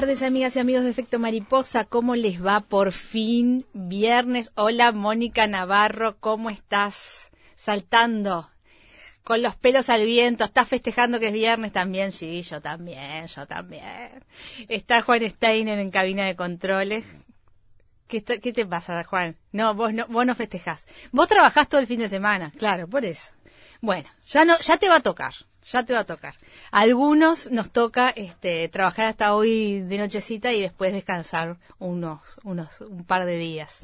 Tardes, amigas y amigos de Efecto Mariposa. ¿Cómo les va por fin? Viernes. Hola, Mónica Navarro. ¿Cómo estás? Saltando. Con los pelos al viento. ¿Estás festejando que es viernes también? Sí, yo también, yo también. Está Juan Steiner en cabina de controles. ¿Qué, ¿Qué, te pasa, Juan? No, vos no, vos no festejás. Vos trabajás todo el fin de semana, claro, por eso. Bueno, ya no, ya te va a tocar ya te va a tocar. A algunos nos toca este, trabajar hasta hoy de nochecita y después descansar unos, unos, un par de días.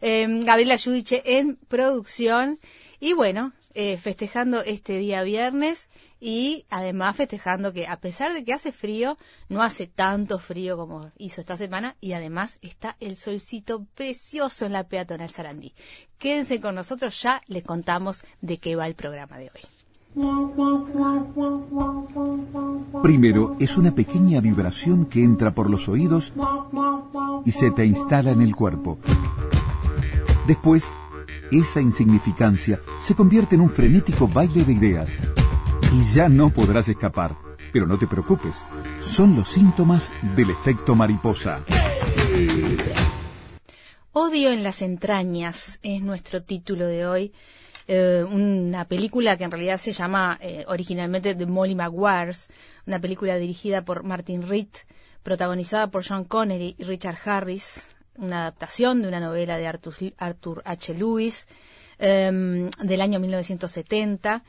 Eh, Gabriela Yudiche en producción y bueno, eh, festejando este día viernes y además festejando que a pesar de que hace frío, no hace tanto frío como hizo esta semana y además está el solcito precioso en la peatonal Sarandí. Quédense con nosotros, ya les contamos de qué va el programa de hoy. Primero es una pequeña vibración que entra por los oídos y se te instala en el cuerpo. Después, esa insignificancia se convierte en un frenético baile de ideas. Y ya no podrás escapar. Pero no te preocupes, son los síntomas del efecto mariposa. Odio en las entrañas es nuestro título de hoy. Eh, una película que en realidad se llama eh, originalmente The Molly Maguires, una película dirigida por Martin Reed, protagonizada por Sean Connery y Richard Harris, una adaptación de una novela de Arthur, H. Lewis em, del año 1970.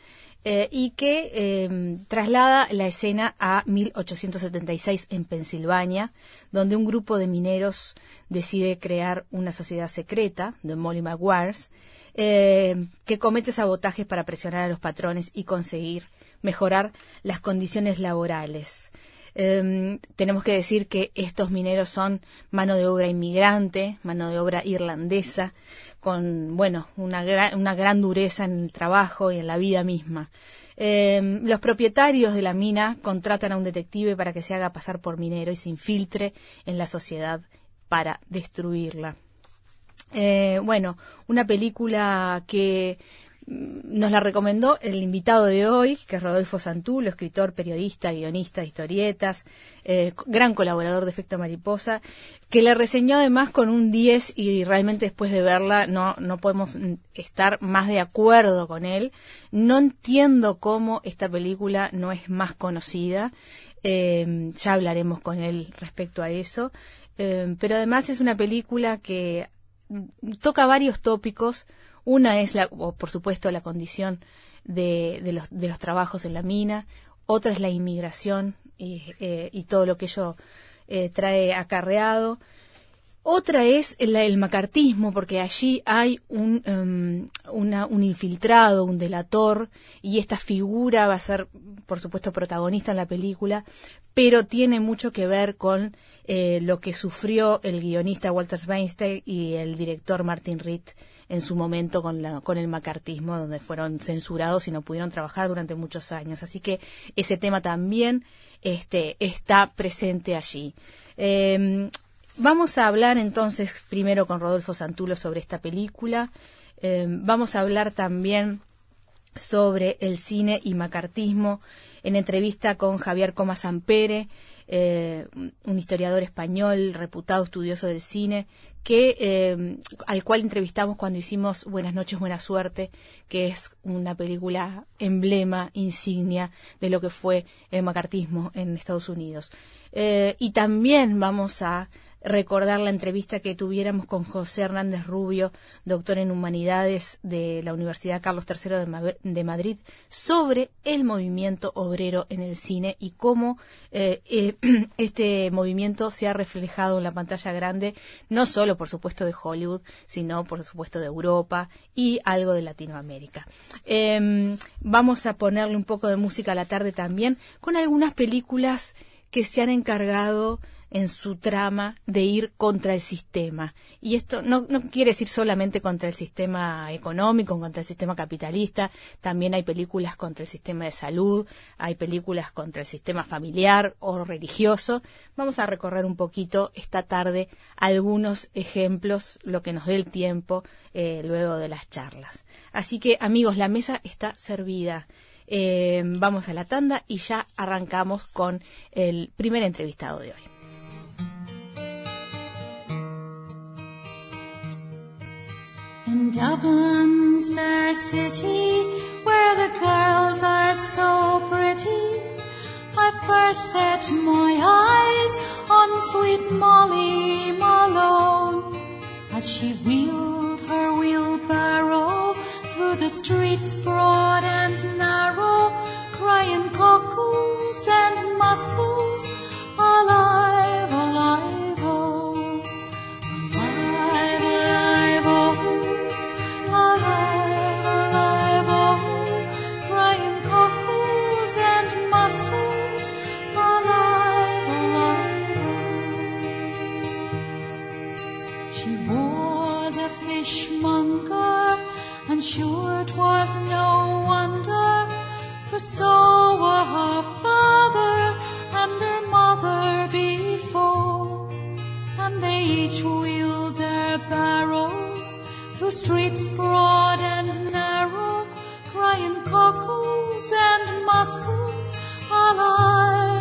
Eh, y que em, traslada la escena a 1876 en Pensilvania, donde un grupo de mineros decide crear una sociedad secreta, The Molly Maguires, eh, que comete sabotajes para presionar a los patrones y conseguir mejorar las condiciones laborales. Em, tenemos que decir que estos mineros son mano de obra inmigrante, mano de obra irlandesa, con bueno una, una gran dureza en el trabajo y en la vida misma. Em, los propietarios de la mina contratan a un detective para que se haga pasar por minero y se infiltre en la sociedad para destruirla. Eh, bueno, una película que mm, nos la recomendó el invitado de hoy, que es Rodolfo Santulo, escritor, periodista, guionista de historietas, eh, gran colaborador de Efecto Mariposa, que la reseñó además con un 10 y realmente después de verla no, no podemos estar más de acuerdo con él. No entiendo cómo esta película no es más conocida. Eh, ya hablaremos con él respecto a eso. pero además es una película que toca varios tópicos. Una es, la, por supuesto, la condición de, los, de los trabajos en la mina. otra es la inmigración y, y todo lo que ello trae acarreado. Otra es el, macartismo, porque allí hay un, em, un infiltrado, un delator, y esta figura va a ser, por supuesto, protagonista en la película, pero tiene mucho que ver con eh, lo que sufrió el guionista Walter Weinstein y el director Martin Reed en su momento con, la, con el macartismo, donde fueron censurados y no pudieron trabajar durante muchos años. Así que ese tema también este, está presente allí. Em, Vamos a hablar entonces primero con Rodolfo Santulo sobre esta película. Eh, vamos a hablar también sobre el cine y macartismo en entrevista con Javier Comas Ampere, eh, un historiador español, reputado estudioso del cine, que eh, al cual entrevistamos cuando hicimos Buenas noches, buena suerte, que es una película emblema, insignia de lo que fue el macartismo en Estados Unidos. y también vamos a recordar la entrevista que tuviéramos con José Hernández Rubio, doctor en Humanidades de la Universidad Carlos III de, Madrid, sobre el movimiento obrero en el cine y cómo eh, eh, este movimiento se ha reflejado en la pantalla grande, no solo, por supuesto, de Hollywood, sino, por supuesto, de Europa y algo de Latinoamérica. Em, vamos a ponerle un poco de música a la tarde también con algunas películas que se han encargado en su trama de ir contra el sistema. Y esto no, no, quiere decir solamente contra el sistema económico, contra el sistema capitalista, también hay películas contra el sistema de salud, hay películas contra el sistema familiar o religioso. Vamos a recorrer un poquito esta tarde algunos ejemplos, lo que nos dé el tiempo eh, luego de las charlas. Así que amigos, la mesa está servida. Eh, vamos a la tanda y ya arrancamos con el primer entrevistado de hoy. In Dublin's fair city, where the girls are so pretty, I first set my eyes on sweet Molly Malone. As she wheeled her wheelbarrow through the streets broad and narrow, crying cockles and mussels alive, alive, sure 'twas no wonder, for so were her father and her mother before, and they each wheeled their barrows through streets broad and narrow, crying cockles and mussels alive.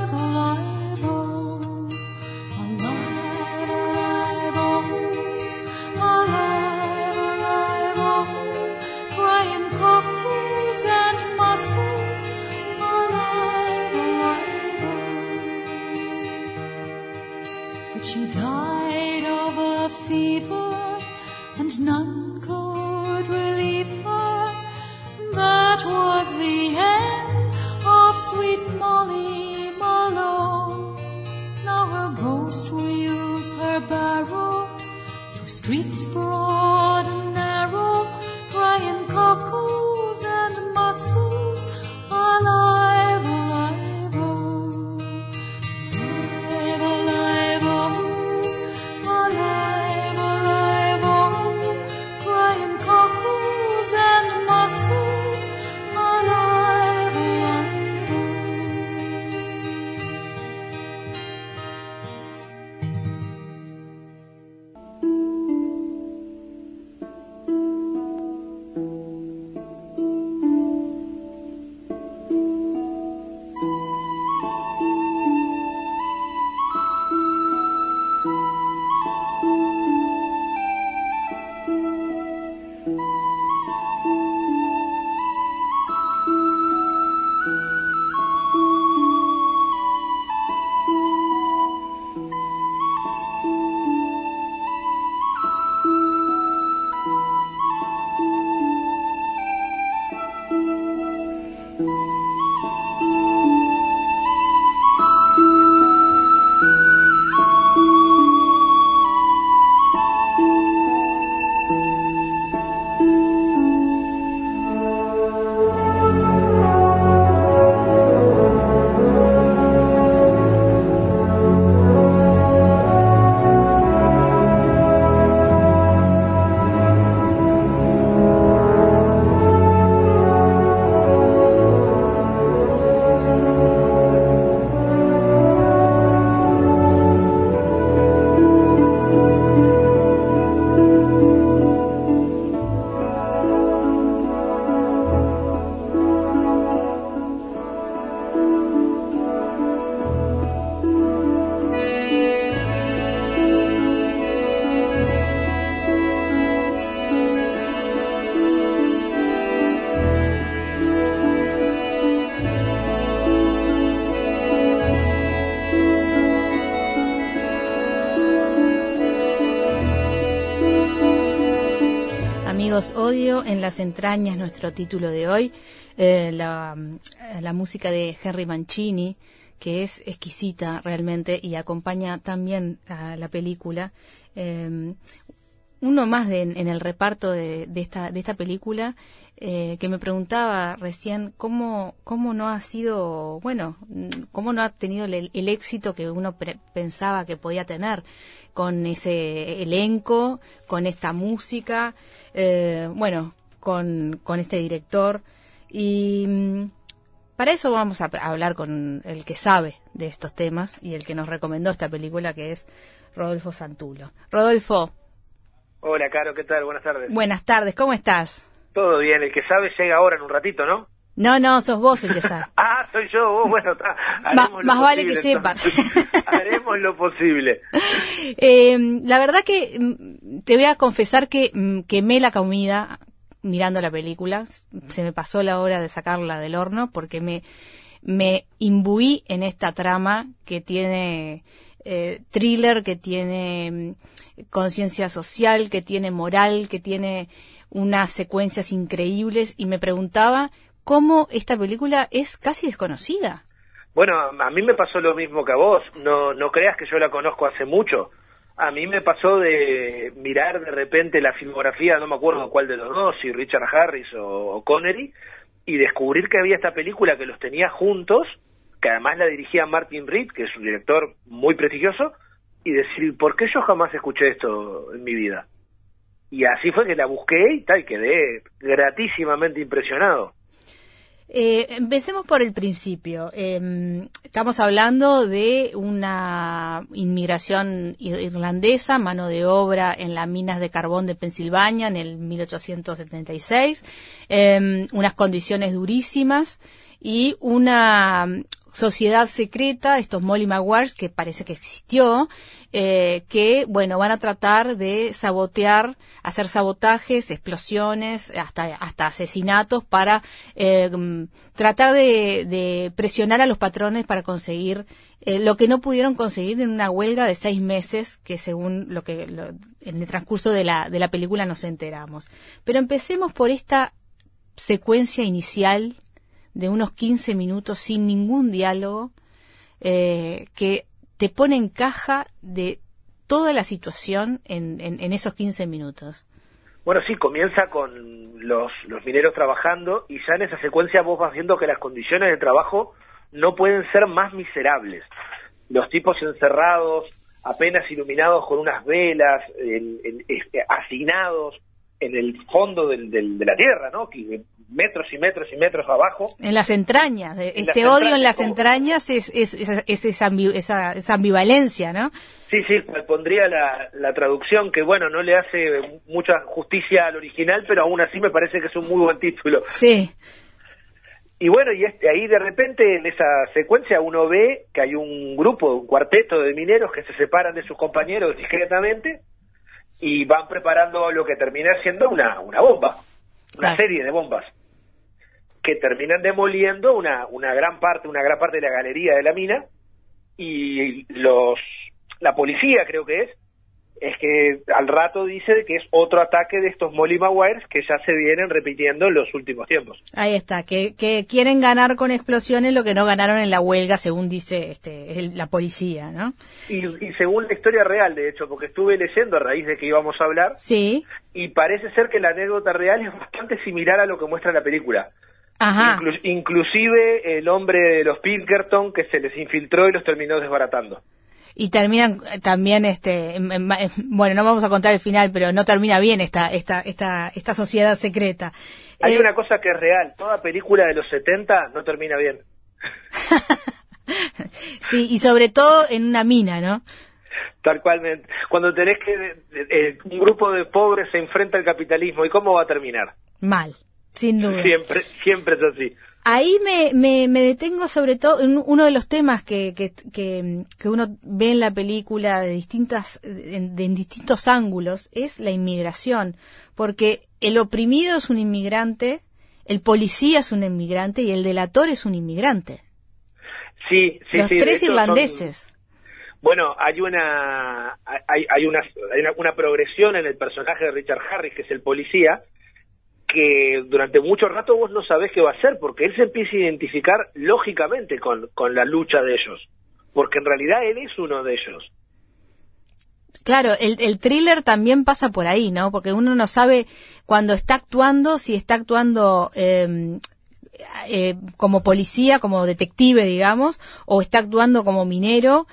None could relieve her. That was the end of sweet Molly Malone. Now her ghost wheels her barrow through streets broad odio en las entrañas, nuestro título de hoy. Eh, la, la música de Henry Mancini, que es exquisita realmente y acompaña también a la película. Eh, uno más en el reparto de, esta, de esta película eh, que me preguntaba recién cómo, cómo no ha sido, bueno, cómo no ha tenido el, éxito que uno pensaba que podía tener con ese elenco, con esta música, eh, bueno, con, con este director. Y mm, para eso vamos a hablar con el que sabe de estos temas y el que nos recomendó esta película, que es Rodolfo Santulo. Rodolfo. Hola, Caro, ¿qué tal? Buenas tardes. Buenas tardes, ¿cómo estás? Todo bien, el que sabe llega ahora en un ratito, ¿no? No, no, sos vos el que sabe. ah, soy yo, vos, bueno, está. más, más vale que sepas. haremos lo posible. Eh, la verdad que mm, te voy a confesar que mm, quemé la comida mirando la película. Se me pasó la hora de sacarla del horno porque me, me imbuí en esta trama que tiene eh, thriller, que tiene mm, conciencia social, que tiene moral, que tiene unas secuencias increíbles y me preguntaba cómo esta película es casi desconocida. Bueno, a mí me pasó lo mismo que a vos. No, no creas que yo la conozco hace mucho. A mí me pasó de mirar de repente la filmografía, no me acuerdo cuál de los dos, si Richard Harris o, Connery, y descubrir que había esta película que los tenía juntos, que además la dirigía Martin Reed, que es un director muy prestigioso, y decir, ¿por qué yo jamás escuché esto en mi vida? Y así fue que la busqué y tal, quedé gratísimamente impresionado. Eh, empecemos por el principio. Eh, estamos hablando de una inmigración irlandesa, mano de obra en las minas de carbón de Pensilvania en el 1876, eh, unas condiciones durísimas y una sociedad secreta, estos Molly Maguires, que parece que existió, eh, que, bueno, van a tratar de sabotear, hacer sabotajes, explosiones, hasta, hasta asesinatos para eh, tratar de, de, presionar a los patrones para conseguir eh, lo que no pudieron conseguir en una huelga de seis meses, que según lo que lo, en el transcurso de la, de la película nos enteramos. Pero empecemos por esta secuencia inicial de unos 15 minutos sin ningún diálogo eh, que te pone en caja de toda la situación en, en, esos 15 minutos. Bueno, sí, comienza con los, los mineros trabajando y ya en esa secuencia vos vas viendo que las condiciones de trabajo no pueden ser más miserables. Los tipos encerrados, apenas iluminados con unas velas, en, este, hacinados en el fondo del, del, de la tierra, ¿no? Metros y metros y metros abajo. En las entrañas, de, este odio en las entrañas es, es, es, esa, esa, ambivalencia, ¿no? Sí, sí, pondría la, la traducción que, bueno, no le hace mucha justicia al original, pero aún así me parece que es un muy buen título. Sí. Y bueno, y este, ahí de repente en esa secuencia uno ve que hay un grupo, un cuarteto de mineros que se separan de sus compañeros discretamente y van preparando lo que termina siendo una, una bomba, una serie de bombas que terminan demoliendo una, una gran parte, una gran parte de la galería de la mina y los la policía creo que es es que al rato dice que es otro ataque de estos Molly Maguires que ya se vienen repitiendo en los últimos tiempos. Ahí está, que, que quieren ganar con explosiones lo que no ganaron en la huelga, según dice este, la policía, ¿no? Y, y, según la historia real, de hecho, porque estuve leyendo a raíz de que íbamos a hablar, sí. y parece ser que la anécdota real es bastante similar a lo que muestra la película. Ajá. inclusive el hombre de los Pinkerton que se les infiltró y los terminó desbaratando. Y terminan también, este, bueno, no vamos a contar el final, pero no termina bien esta, esta, esta, esta sociedad secreta. Hay eh, una cosa que es real, toda película de los 70 no termina bien. sí, y sobre todo en una mina, ¿no? Tal cual, cuando tenés que, eh, un grupo de pobres se enfrenta al capitalismo, ¿y cómo va a terminar? Mal. Sin duda. Siempre, siempre es así. Ahí me, me, me detengo sobre todo en uno de los temas que, que, que, uno ve en la película de distintas, de, en distintos ángulos, es la inmigración. Porque el oprimido es un inmigrante, el policía es un inmigrante y el delator es un inmigrante. Sí, sí, Los tres irlandeses. Bueno, hay una hay, hay, una, hay una, una progresión en el personaje de Richard Harris, que es el policía, que durante mucho rato vos no sabés qué va a hacer, porque él se empieza a identificar lógicamente con, con la lucha de ellos, porque en realidad él es uno de ellos. Claro, el, el thriller también pasa por ahí, ¿no? Porque uno no sabe cuando está actuando, si está actuando eh, eh, como policía, como detective, digamos, o está actuando como minero,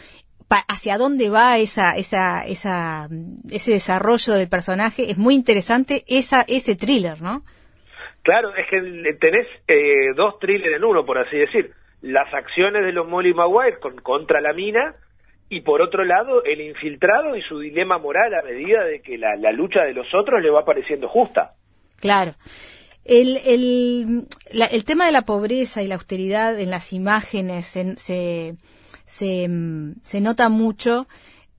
hacia dónde va esa, esa, esa, ese desarrollo del personaje. Es muy interesante esa, ese thriller, ¿no? Claro, es que tenés eh, dos thrillers en uno, por así decir. Las acciones de los Molly Maguire con, contra la mina y por otro lado el infiltrado y su dilema moral a medida de que la, la lucha de los otros le va pareciendo justa. Claro. El, el, la- el tema de la pobreza y la austeridad en las imágenes se, se, mm, se nota mucho,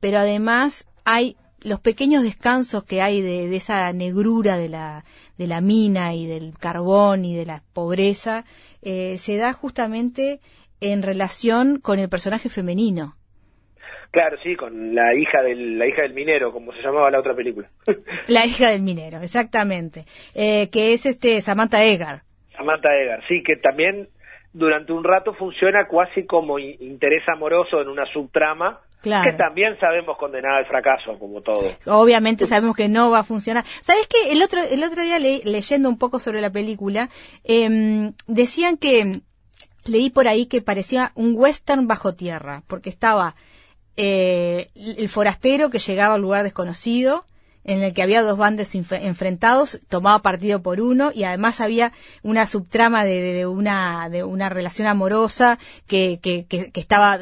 pero además hay los pequeños descansos que hay de, de esa negrura de la, de la mina y del carbón y de la pobreza, eh, se da justamente en relación con el personaje femenino. Claro, sí, con la hija del la hija del minero, como se llamaba la otra película. La hija del minero, exactamente, eh, que es este Samantha Egar. Samantha Egar, sí, que también durante un rato funciona casi como interés amoroso en una subtrama, Claro. que también sabemos condenada al fracaso, como todo. Obviamente sabemos que no va a funcionar. ¿Sabes qué? El otro, el otro día le- leyendo un poco sobre la película, em, decían que leí por ahí que parecía un western bajo tierra, porque estaba eh, el forastero que llegaba a un lugar desconocido, en el que había dos bandos enfrentados, tomaba partido por uno y además había una subtrama de, una de una relación amorosa que, que, que, que estaba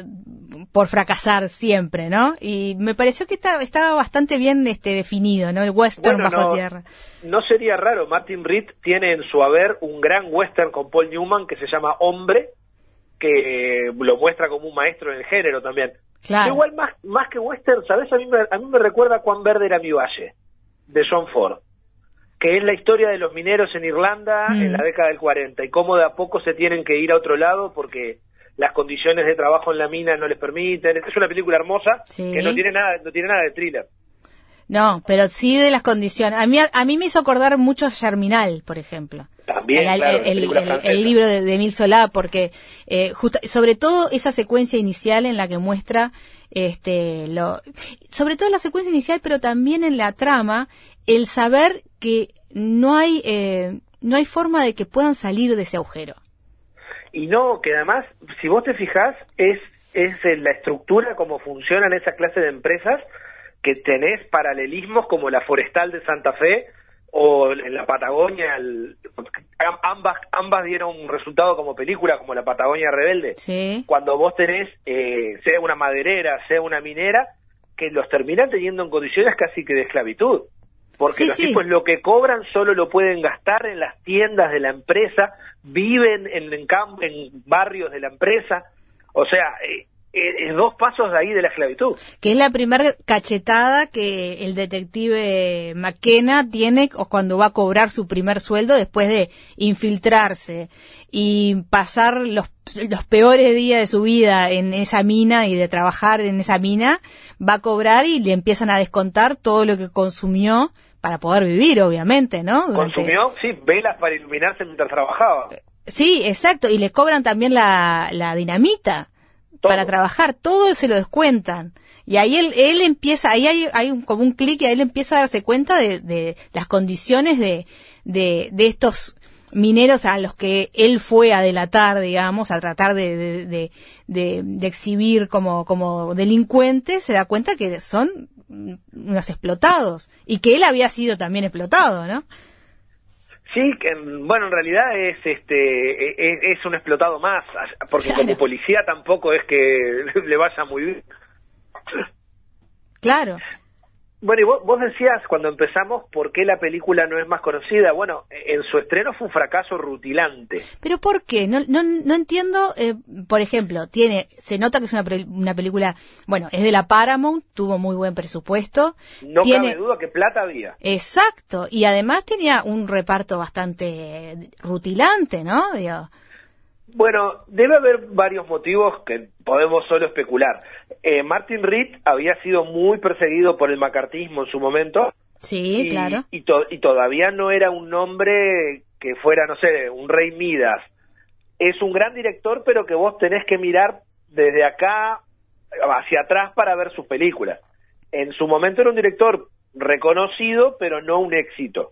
por fracasar siempre, ¿no? Y me pareció que estaba, estaba bastante bien este definido, ¿no? El western Bueno, bajo no, tierra. no sería raro, Martin Reed tiene en su haber un gran western con Paul Newman que se llama Hombre, que eh, lo muestra como un maestro en el género también. Claro. Igual más, más que western, ¿sabes? A mí, me, a mí me recuerda Cuán verde era mi valle, de John Ford, que es la historia de los mineros en Irlanda Mm. en la década del 40 y cómo de a poco se tienen que ir a otro lado porque las condiciones de trabajo en la mina no les permiten. Es una película hermosa Sí. que no tiene nada, no tiene nada de thriller. No, pero sí de las condiciones. A mí, a mí me hizo acordar mucho a Germinal, por ejemplo. También, el, claro, el- película el- francesa. el libro de, de Emile Solá, porque eh, justa- sobre todo esa secuencia inicial en la que muestra, este, lo, sobre todo la secuencia inicial, pero también en la trama, el saber que no hay, eh, no hay forma de que puedan salir de ese agujero. Y no, que además, si vos te fijás, es, es la estructura, cómo funcionan esa clase de empresas, que tenés paralelismos como la Forestal de Santa Fe o en la Patagonia, el- ambas, ambas dieron un resultado como película, como la Patagonia Rebelde. Sí. Cuando vos tenés, eh, sea una maderera, sea una minera, que los terminan teniendo en condiciones casi que de esclavitud. Porque Sí, los sí. tipos lo que cobran solo lo pueden gastar en las tiendas de la empresa, viven en, en, en barrios de la empresa. O sea, eh, eh, es dos pasos de ahí de la esclavitud. Que es la primera cachetada que el detective McKenna tiene cuando va a cobrar su primer sueldo después de infiltrarse y pasar los, los peores días de su vida en esa mina y de trabajar en esa mina, va a cobrar y le empiezan a descontar todo lo que consumió para poder vivir, obviamente, ¿no? Durante- Consumió, sí, velas para iluminarse mientras trabajaba. Sí, exacto, y le cobran también la, la dinamita Todo. para trabajar, todo se lo descuentan. Y ahí él, él empieza, ahí hay, hay un, como un clic y ahí él empieza a darse cuenta de, de las condiciones de, de, de estos mineros a los que él fue a delatar, digamos, a tratar de, de, de, de- de exhibir como, como delincuentes, se da cuenta que son unos explotados y que él había sido también explotado, ¿no? Sí, que, bueno, en realidad es este e- e- es, un explotado más, porque Claro. como policía tampoco es que le vaya muy bien. Claro. Bueno, y vos, vos decías cuando empezamos por qué la película no es más conocida. Bueno, en su estreno fue un fracaso rutilante. Pero ¿por qué? No, no, no entiendo, eh, por ejemplo, tiene, se nota que es una, una película, bueno, es de la Paramount, tuvo muy buen presupuesto. No tiene, cabe duda que plata había. Exacto, y además tenía un reparto bastante rutilante, ¿no? Digo, Bueno, debe haber varios motivos que podemos solo especular. Eh, Martin Reed había sido muy perseguido por el macartismo en su momento Sí, y, claro. Y, to- y todavía no era un nombre que fuera, no sé, un rey Midas. Es un gran director, pero que vos tenés que mirar desde acá hacia atrás para ver sus películas. En su momento era un director reconocido, pero no un éxito.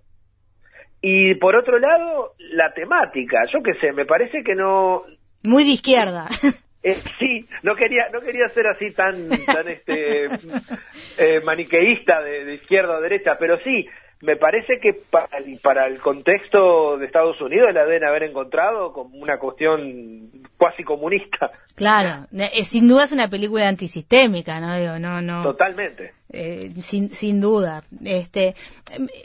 Y por otro lado, la temática, yo qué sé, me parece que no, Muy de izquierda. eh, sí, no quería, no quería ser así tan, tan este eh, maniqueísta de, de izquierda o derecha, pero sí, me parece que para el, para el contexto de Estados Unidos la deben haber encontrado como una cuestión cuasi comunista, claro. Eh, sin duda es una película antisistémica, ¿no? Digo, no, no. totalmente. Eh, sin, sin duda. Este,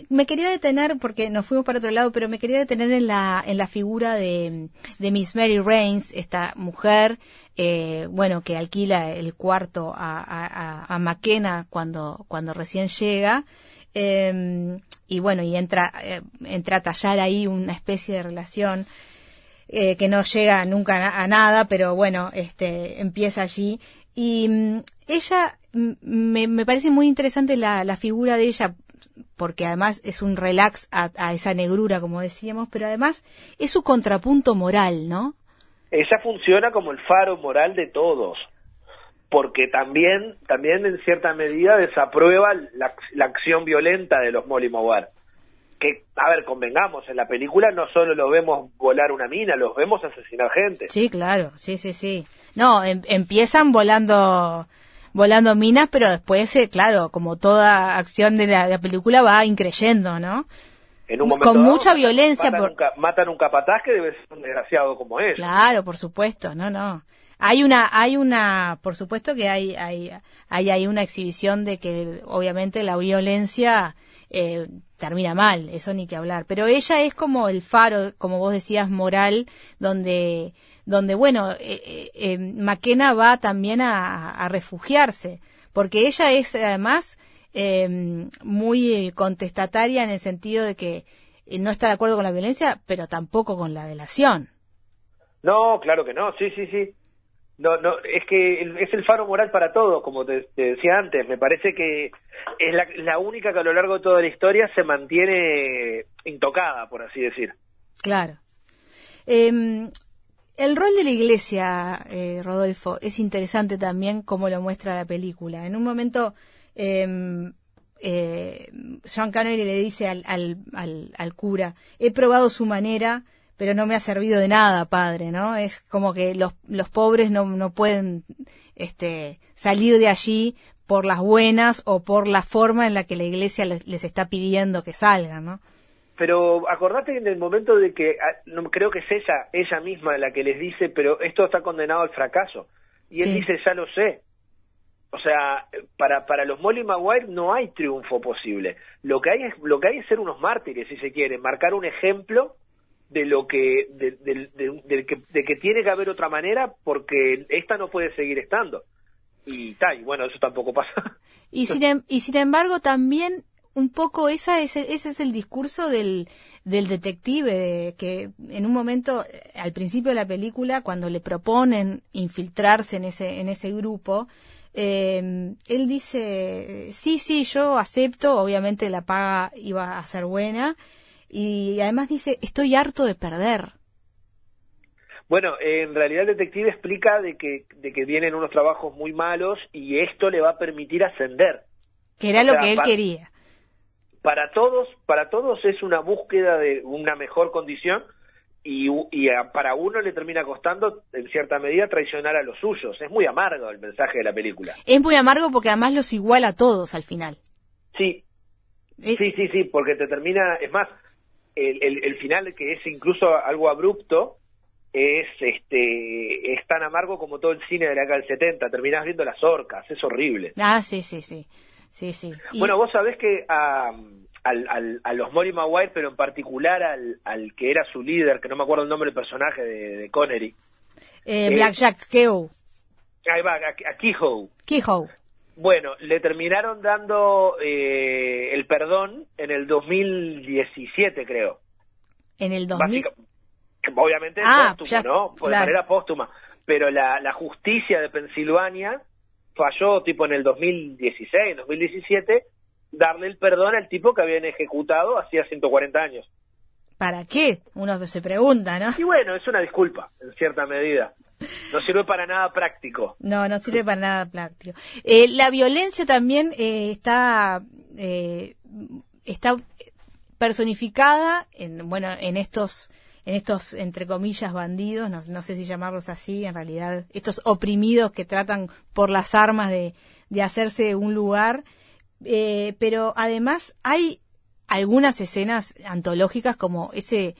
me- quería detener, porque nos fuimos para otro lado, pero me quería detener en la, en la figura de, de Miss Mary Reigns, esta mujer, eh, bueno, que alquila el cuarto a, a, McKenna cuando, cuando recién llega. eh, y bueno, y entra, eh, entra a tallar ahí una especie de relación eh, que no llega nunca a, a nada, pero bueno, este, empieza allí. Y mm, ella, me, me parece muy interesante la, la figura de ella, porque además es un relax a, a esa negrura, como decíamos, pero además es su contrapunto moral, ¿no? Ella funciona como el faro moral de todos, porque también, también en cierta medida desaprueba la, la acción violenta de los Molly Mowar. Que, a ver, convengamos, en la película no solo lo vemos volar una mina, los vemos asesinar gente. Sí, claro, sí, sí, sí. No, em- empiezan volando volando minas, pero después, eh, claro, como toda acción de la, película va increyendo, ¿no? En un Con momento dado, mucha matan- violencia Matan, por- un, matan un capataz que debe ser un desgraciado como él. Claro, por supuesto, no, no. Hay una, hay una, por supuesto que hay, hay, hay, hay una exhibición de que obviamente la violencia eh, termina mal, eso ni que hablar. Pero ella es como el faro, como vos decías, moral, donde, donde bueno, eh, eh, eh, va también a, a refugiarse, porque ella es además eh, muy contestataria en el sentido de que eh, no está de acuerdo con la violencia, pero tampoco con la delación. No, claro que no, sí, sí, sí. No, no, es que es el faro moral para todos, como te, te decía antes. Me parece que es la, la única que a lo largo de toda la historia se mantiene intocada, por así decir. Claro. Eh, el rol de la iglesia, eh, Rodolfo, es interesante también como lo muestra la película. En un momento, eh, eh, Sean Connery le dice al, al, al, cura, he probado su manera, pero no me ha servido de nada, padre, ¿no? Es como que los, los pobres no, no pueden este, salir de allí por las buenas o por la forma en la que la iglesia les, les está pidiendo que salgan, ¿no? Pero acordate en el momento de que, ah, no, creo que es ella, ella misma la que les dice, pero esto está condenado al fracaso. Y él Sí. dice, ya lo sé. O sea, para, para los Molly Maguire no hay triunfo posible. Lo que hay es, lo que hay es ser unos mártires, si se quiere, marcar un ejemplo de lo que, de, de- de- de que, de que tiene que haber otra manera porque esta no puede seguir estando. Y tal, y bueno, eso tampoco pasa. Y sin, em- y sin embargo también un poco esa es, ese es el discurso del, del detective, de que en un momento, eh, al principio de la película, cuando le proponen infiltrarse en ese, en ese grupo, eh, él dice, sí, sí, yo acepto, obviamente la paga iba a ser buena, y además dice, estoy harto de perder. Bueno, en realidad el detective explica de que, de que vienen unos trabajos muy malos y esto le va a permitir ascender. Que era O lo que él quería. Para todos, para todos es una búsqueda de una mejor condición y, y a- para uno le termina costando, en cierta medida, traicionar a los suyos. Es muy amargo el mensaje de la película. Es muy amargo porque además los iguala a todos al final. Sí, Eh, sí, sí, sí, porque te termina, es más, el, el, el final que es incluso algo abrupto, es este es tan amargo como todo el cine de la década del 70, terminás viendo las orcas, es horrible. Ah, sí, sí, sí. Sí, sí. Y- Bueno, vos sabés que a, al- al- a los Molly Maguire, pero en particular al, al que era su líder, que no me acuerdo el nombre del personaje de, de Connery, eh, eh, Blackjack Kehoe. ahí va, a, a Kehoe. Kehoe. Bueno, le terminaron dando eh, el perdón en el 2017, creo. En el 2000. Básica- obviamente Ah, póstumo, ya, ¿no? Por claro. de manera póstuma. Pero la, la justicia de Pensilvania falló tipo en el 2016, 2017, darle el perdón al tipo que habían ejecutado hacía 140 años. ¿Para qué? Uno se pregunta, ¿no? Y bueno, es una disculpa, en cierta medida. No sirve para nada práctico. No, no sirve para nada práctico. Eh, la violencia también eh, está, eh, está personificada en, bueno, en estos, en estos, entre comillas, bandidos, no, no sé si llamarlos así, en realidad, estos oprimidos que tratan por las armas de, de hacerse un lugar. Eh, pero además hay algunas escenas antológicas como ese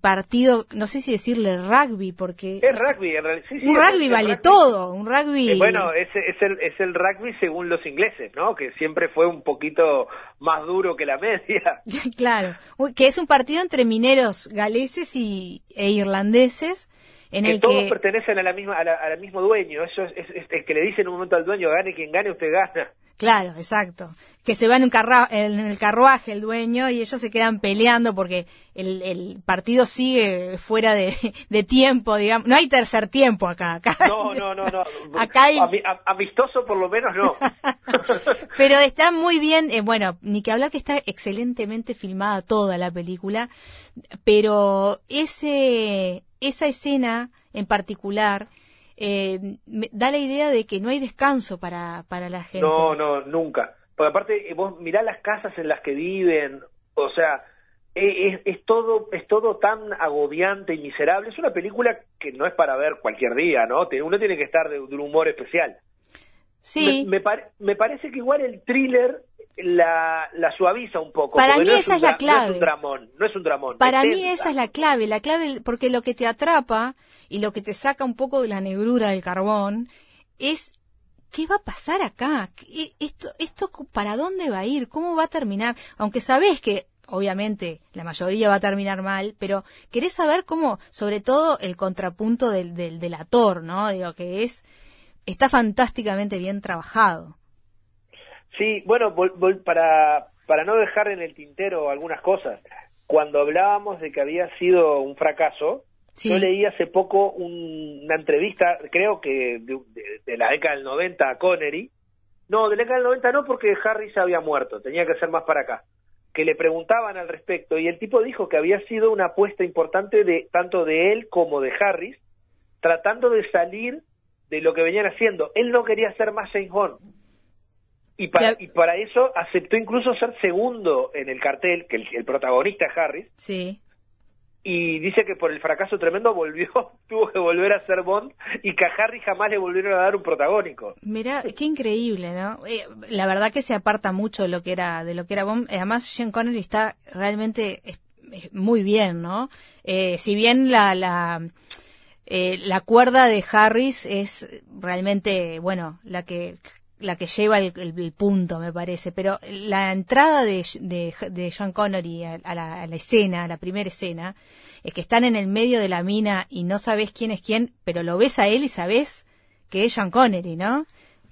partido, no sé si decirle rugby, porque... Es rugby, en realidad. Sí, sí, un rugby vale rugby. todo, un rugby... Eh, bueno, es, es, el, es el rugby según los ingleses, ¿no? Que siempre fue un poquito más duro que la media. claro, que es un partido entre mineros galeses y, e irlandeses, en que el todos que... pertenecen a la misma, a la- al mismo dueño. Eso es, es- es el que le dice en un momento al dueño, gane quien gane, usted gana. Claro, exacto. Que se va en, un carra- en el carruaje el dueño y ellos se quedan peleando porque el, el partido sigue fuera de, de tiempo, digamos. No hay tercer tiempo acá. acá No, no, no, no. Acá hay- Ami- am- amistoso por lo menos no. Pero está muy bien, eh, bueno, ni que hablar que está excelentemente filmada toda la película, pero ese, esa escena en particular eh, me da la idea de que no hay descanso para, para la gente. No, no, nunca. Porque aparte, eh, vos mirá las casas en las que viven, o sea, eh, es, es todo es todo tan agobiante y miserable. Es una película que no es para ver cualquier día, ¿no? Uno tiene que estar de, de un humor especial. Sí, Me, me me parece que igual el thriller la, la suaviza un poco. Para mí no esa un es la No clave. es un dramón, no es un dramón. Para mí esa es la clave, la clave, porque lo que te atrapa y lo que te saca un poco de la negrura del carbón es ¿qué va a pasar acá? ¿Qué- Esto, esto para dónde va a ir? ¿Cómo va a terminar? Aunque sabes que obviamente la mayoría va a terminar mal, pero querés saber cómo, sobre todo el contrapunto del, del, del actor, ¿no? Digo que es está fantásticamente bien trabajado. Sí, bueno, vol- vol- para, para no dejar en el tintero algunas cosas, cuando hablábamos de que había sido un fracaso, Sí. yo leí hace poco un- una entrevista, creo que de, de- de la década del 90 a Connery, no, de la década del 90 no, porque Harris había muerto, tenía que ser más para acá, que le preguntaban al respecto y el tipo dijo que había sido una apuesta importante de tanto de él como de Harris, tratando de salir de lo que venían haciendo. Él no quería ser más James Bond. Y para, y para eso aceptó incluso ser segundo en el cartel, que el, el protagonista es Harris, Sí. y dice que por el fracaso tremendo volvió, tuvo que volver a ser Bond, y que a Harris jamás le volvieron a dar un protagónico. Mira, qué increíble, ¿no? Eh, la verdad que se aparta mucho de lo que era de lo que era Bond. Además, Sean Connery está realmente muy bien, ¿no? Eh, si bien la la eh, la cuerda de Harris es realmente, bueno, la que la que lleva el, el- el punto, me parece, pero la entrada de, de, de Sean Connery a, a la, a la escena, a la primera escena, es que están en el medio de la mina y no sabes quién es quién, pero lo ves a él y sabes que es Sean Connery, ¿no?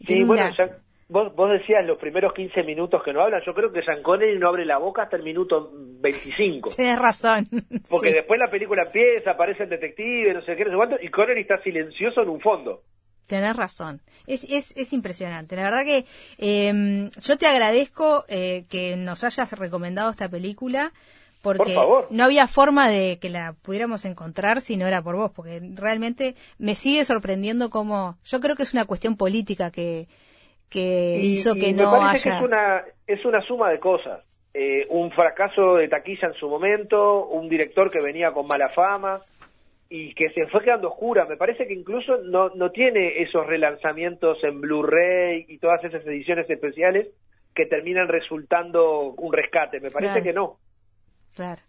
Sí, bueno, ya- vos, vos decías los primeros 15 minutos que no hablan, yo creo que Sean Connery no abre la boca hasta el minuto 25. Tenés razón. Porque Sí, después la película empieza, aparece el detective, no sé qué, no sé cuánto, y Connery está silencioso en un fondo. Tenés razón. Es, es, es impresionante. La verdad que eh, yo te agradezco eh, que nos hayas recomendado esta película porque Por favor. no había forma de que la pudiéramos encontrar si no era por vos, porque realmente me sigue sorprendiendo cómo yo creo que es una cuestión política que que Y- hizo y que me no parece haya que es una, es una suma de cosas. Eh, un fracaso de taquilla en su momento, un director que venía con mala fama y que se fue quedando oscura. Me parece que incluso no, no tiene esos relanzamientos en Blu-ray y todas esas ediciones especiales que terminan resultando un rescate. Me parece Claro. que no. Claro.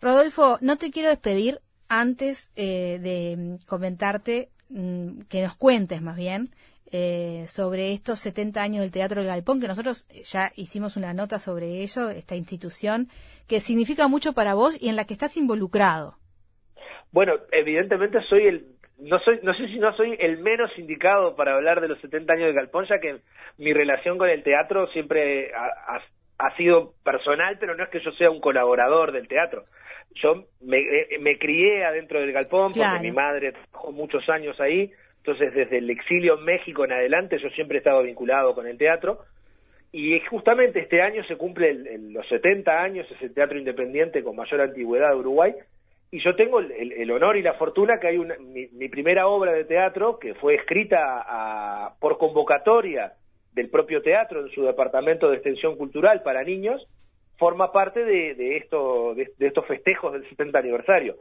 Rodolfo, no te quiero despedir antes eh, de comentarte, mm, que nos cuentes más bien, eh, sobre estos 70 años del Teatro del Galpón, que nosotros ya hicimos una nota sobre ello, esta institución, que significa mucho para vos y en la que estás involucrado. Bueno, evidentemente soy el no soy no sé si no soy el menos indicado para hablar de los 70 años de Galpón, ya que mi relación con el teatro siempre ha, ha- ha sido personal, pero no es que yo sea un colaborador del teatro. Yo me, eh, me crié adentro del Galpón Claro. porque mi madre trabajó muchos años ahí, entonces desde el exilio en México en adelante yo siempre he estado vinculado con el teatro Y justamente este año se cumple el- el- los 70 años, es el teatro independiente con mayor antigüedad de Uruguay, y yo tengo el, el- el honor y la fortuna que hay una, mi, mi primera obra de teatro, que fue escrita a- por convocatoria del propio teatro en su departamento de extensión cultural para niños, forma parte de, de, esto, de, de estos festejos del 70 aniversario.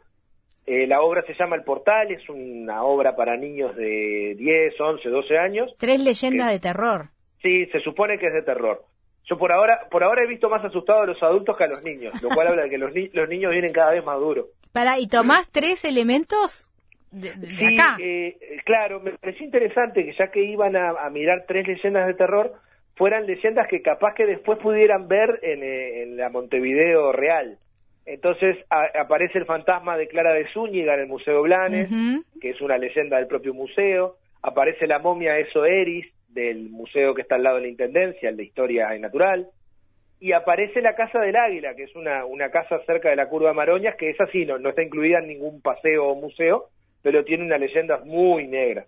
Eh, la obra se llama El Portal, es una obra para niños de 10, 11, 12 años. Tres leyendas de terror. Sí, se supone que es de terror. Yo por ahora, por ahora he visto más asustados a los adultos que a los niños, lo cual habla de que los, ni- los niños vienen cada vez más duros. Para, ¿y tomás tres elementos de, de- de Sí, acá? eh, claro, me pareció interesante que ya que iban a, a mirar tres leyendas de terror, fueran leyendas que capaz que después pudieran ver en, eh, en la Montevideo real. Entonces a- aparece el fantasma de Clara de Zúñiga en el Museo Blanes, que es una leyenda del propio museo. Aparece la momia Eso Eris, del museo que está al lado de la Intendencia, el de Historia y Natural. Y aparece la Casa del Águila, que es una, una casa cerca de la Curva de Maroñas, que es así, no, no está incluida en ningún paseo o museo, pero tiene una leyenda muy negra.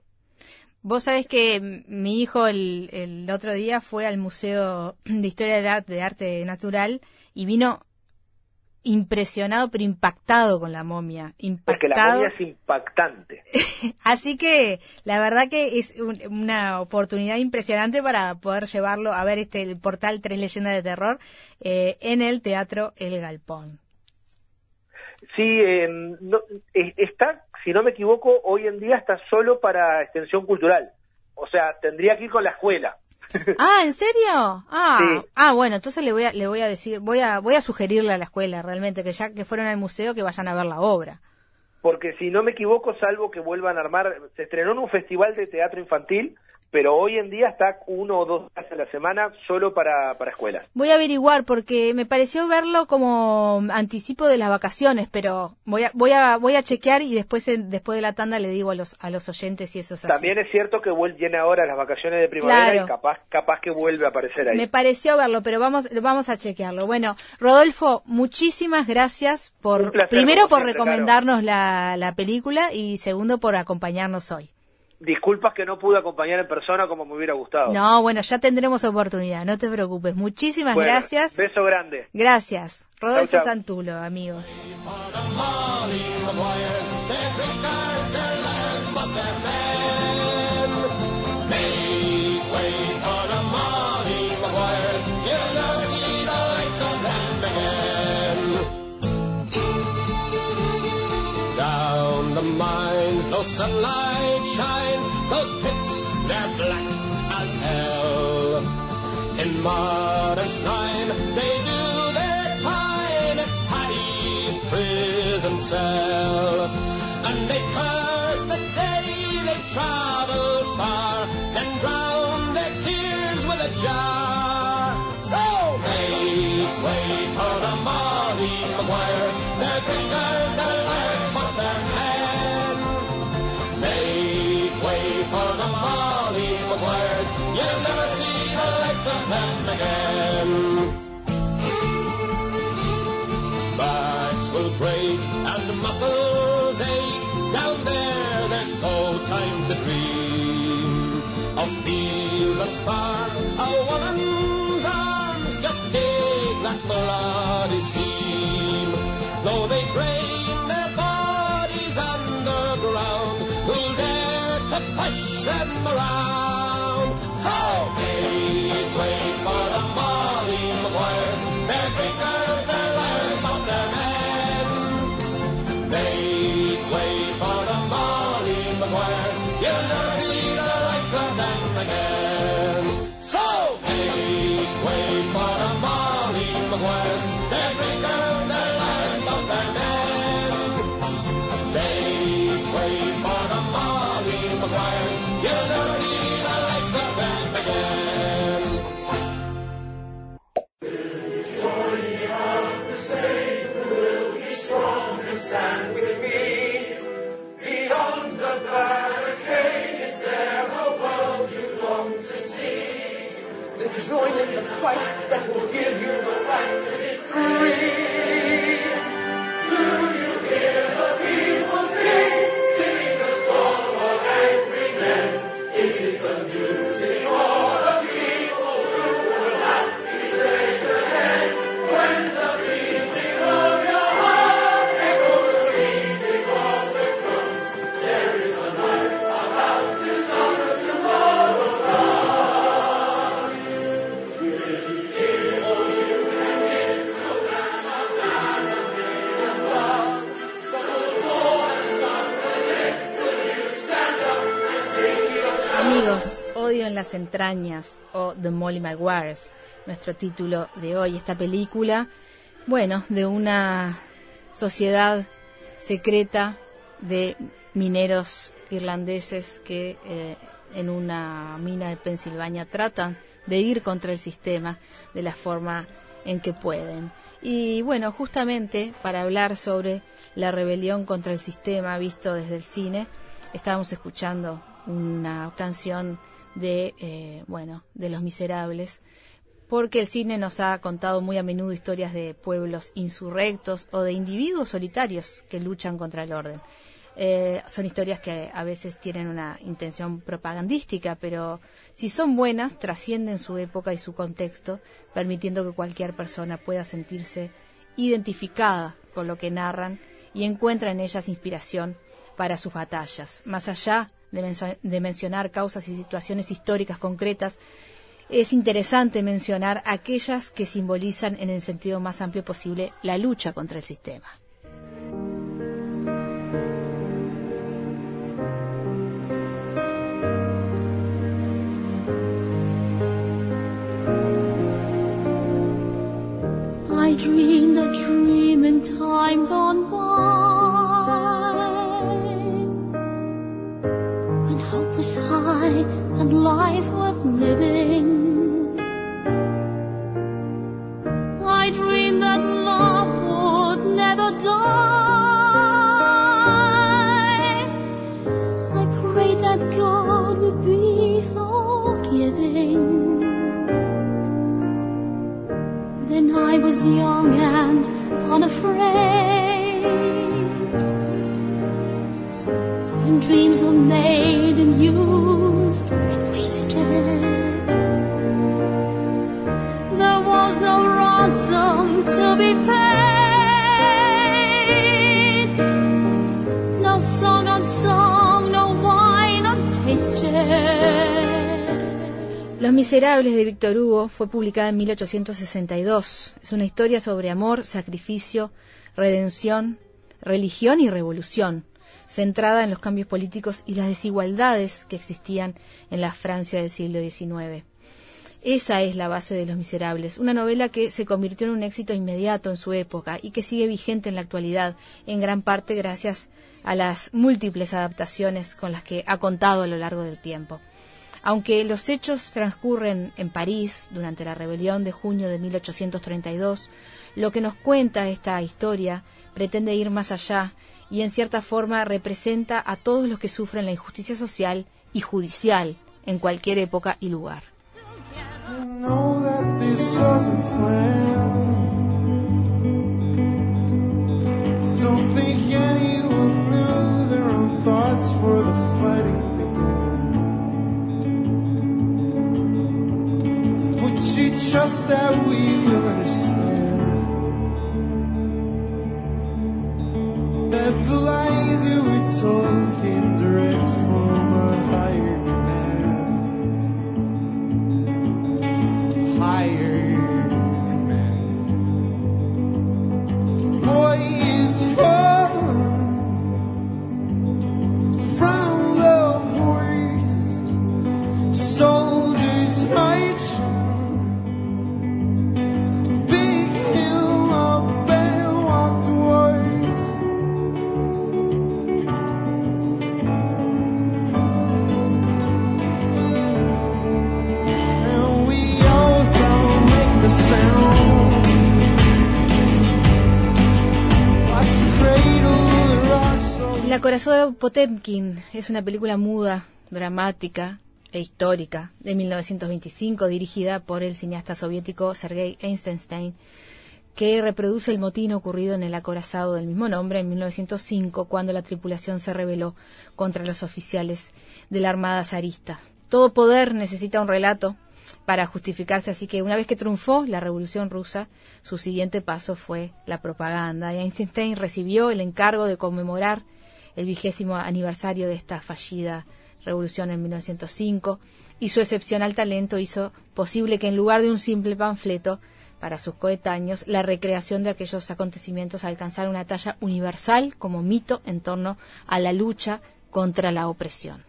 Vos sabés que mi hijo el, el otro día fue al Museo de Historia del Arte, de Arte Natural y vino impresionado pero impactado con la momia. Porque la Impactado. momia es impactante. Así que la verdad que es un- una oportunidad impresionante para poder llevarlo a ver este el portal Tres Leyendas de Terror eh, en el Teatro El Galpón. Sí, eh, no- está, si no me equivoco, hoy en día está solo para extensión cultural. O sea, tendría que ir con la escuela. Ah, ¿en serio? Ah, Sí. ah, bueno, entonces le voy a le voy a decir, voy a voy a sugerirle a la escuela realmente que ya que fueron al museo que vayan a ver la obra. Porque si no me equivoco, salvo que vuelvan a armar, se estrenó en un festival de teatro infantil, pero hoy en día está uno o dos días a la semana solo para, para escuelas. Voy a averiguar porque me pareció verlo como anticipo de las vacaciones, pero voy a voy a voy a chequear y después después de la tanda le digo a los a los oyentes si eso es así. También es cierto que viene ahora las vacaciones de primavera Claro. y capaz, capaz que vuelve a aparecer ahí. Me pareció verlo, pero vamos vamos a chequearlo. Bueno, Rodolfo, muchísimas gracias por placer, primero por siempre, recomendarnos la, la película y segundo por acompañarnos hoy. Disculpas que no pude acompañar en persona como me hubiera gustado. No, bueno, ya tendremos oportunidad, no te preocupes. Muchísimas Bueno, gracias. Beso grande. Gracias. Rodolfo Chau, chau. Santulo, amigos. Down the mines, no sunlight shines. Those pits, they're black as hell. In mud and slime, they do their time. It's Paddy's prison cell. And they curse entrañas o The Molly Maguires, nuestro título de hoy, esta película, bueno, de una sociedad secreta de mineros irlandeses que eh, en una mina de Pensilvania tratan de ir contra el sistema de la forma en que pueden. Y bueno, justamente para hablar sobre la rebelión contra el sistema visto desde el cine, estábamos escuchando una canción de, eh, bueno, de Los Miserables, porque el cine nos ha contado muy a menudo historias de pueblos insurrectos o de individuos solitarios que luchan contra el orden. Eh, son historias que a veces tienen una intención propagandística, pero si son buenas, trascienden su época y su contexto, permitiendo que cualquier persona pueda sentirse identificada con lo que narran y encuentra en ellas inspiración para sus batallas. Más allá de, de mencionar causas y situaciones históricas concretas, es interesante mencionar aquellas que simbolizan en el sentido más amplio posible la lucha contra el sistema. Was high and life worth living. I dreamed that love would never die. I prayed that God would be forgiving. Then I was young and unafraid. Los Miserables de Víctor Hugo fue publicada en 1862. Es una historia sobre amor, sacrificio, redención, religión y revolución, centrada en los cambios políticos y las desigualdades que existían en la Francia del siglo XIX. Esa es la base de Los Miserables, una novela que se convirtió en un éxito inmediato en su época y que sigue vigente en la actualidad, en gran parte gracias a las múltiples adaptaciones con las que ha contado a lo largo del tiempo. Aunque los hechos transcurren en París durante la rebelión de junio de 1832, lo que nos cuenta esta historia pretende ir más allá y en cierta forma representa a todos los que sufren la injusticia social y judicial en cualquier época y lugar. Know that this wasn't planned. Don't think anyone knew their own thoughts for the fighting began. But she trusts that we understand. That the lies you were told came direct from a higher higher command. Boy is fallen from La Corazón Potemkin es una película muda, dramática e histórica de 1925 dirigida por el cineasta soviético Sergei Eisenstein que reproduce el motín ocurrido en el acorazado del mismo nombre en 1905 cuando la tripulación se rebeló contra los oficiales de la Armada zarista. Todo poder necesita un relato para justificarse, así que una vez que triunfó la Revolución rusa, su siguiente paso fue la propaganda. Y Einstein recibió el encargo de conmemorar el vigésimo aniversario de esta fallida revolución en 1905 y su excepcional talento hizo posible que en lugar de un simple panfleto para sus coetáneos, la recreación de aquellos acontecimientos alcanzara una talla universal como mito en torno a la lucha contra la opresión.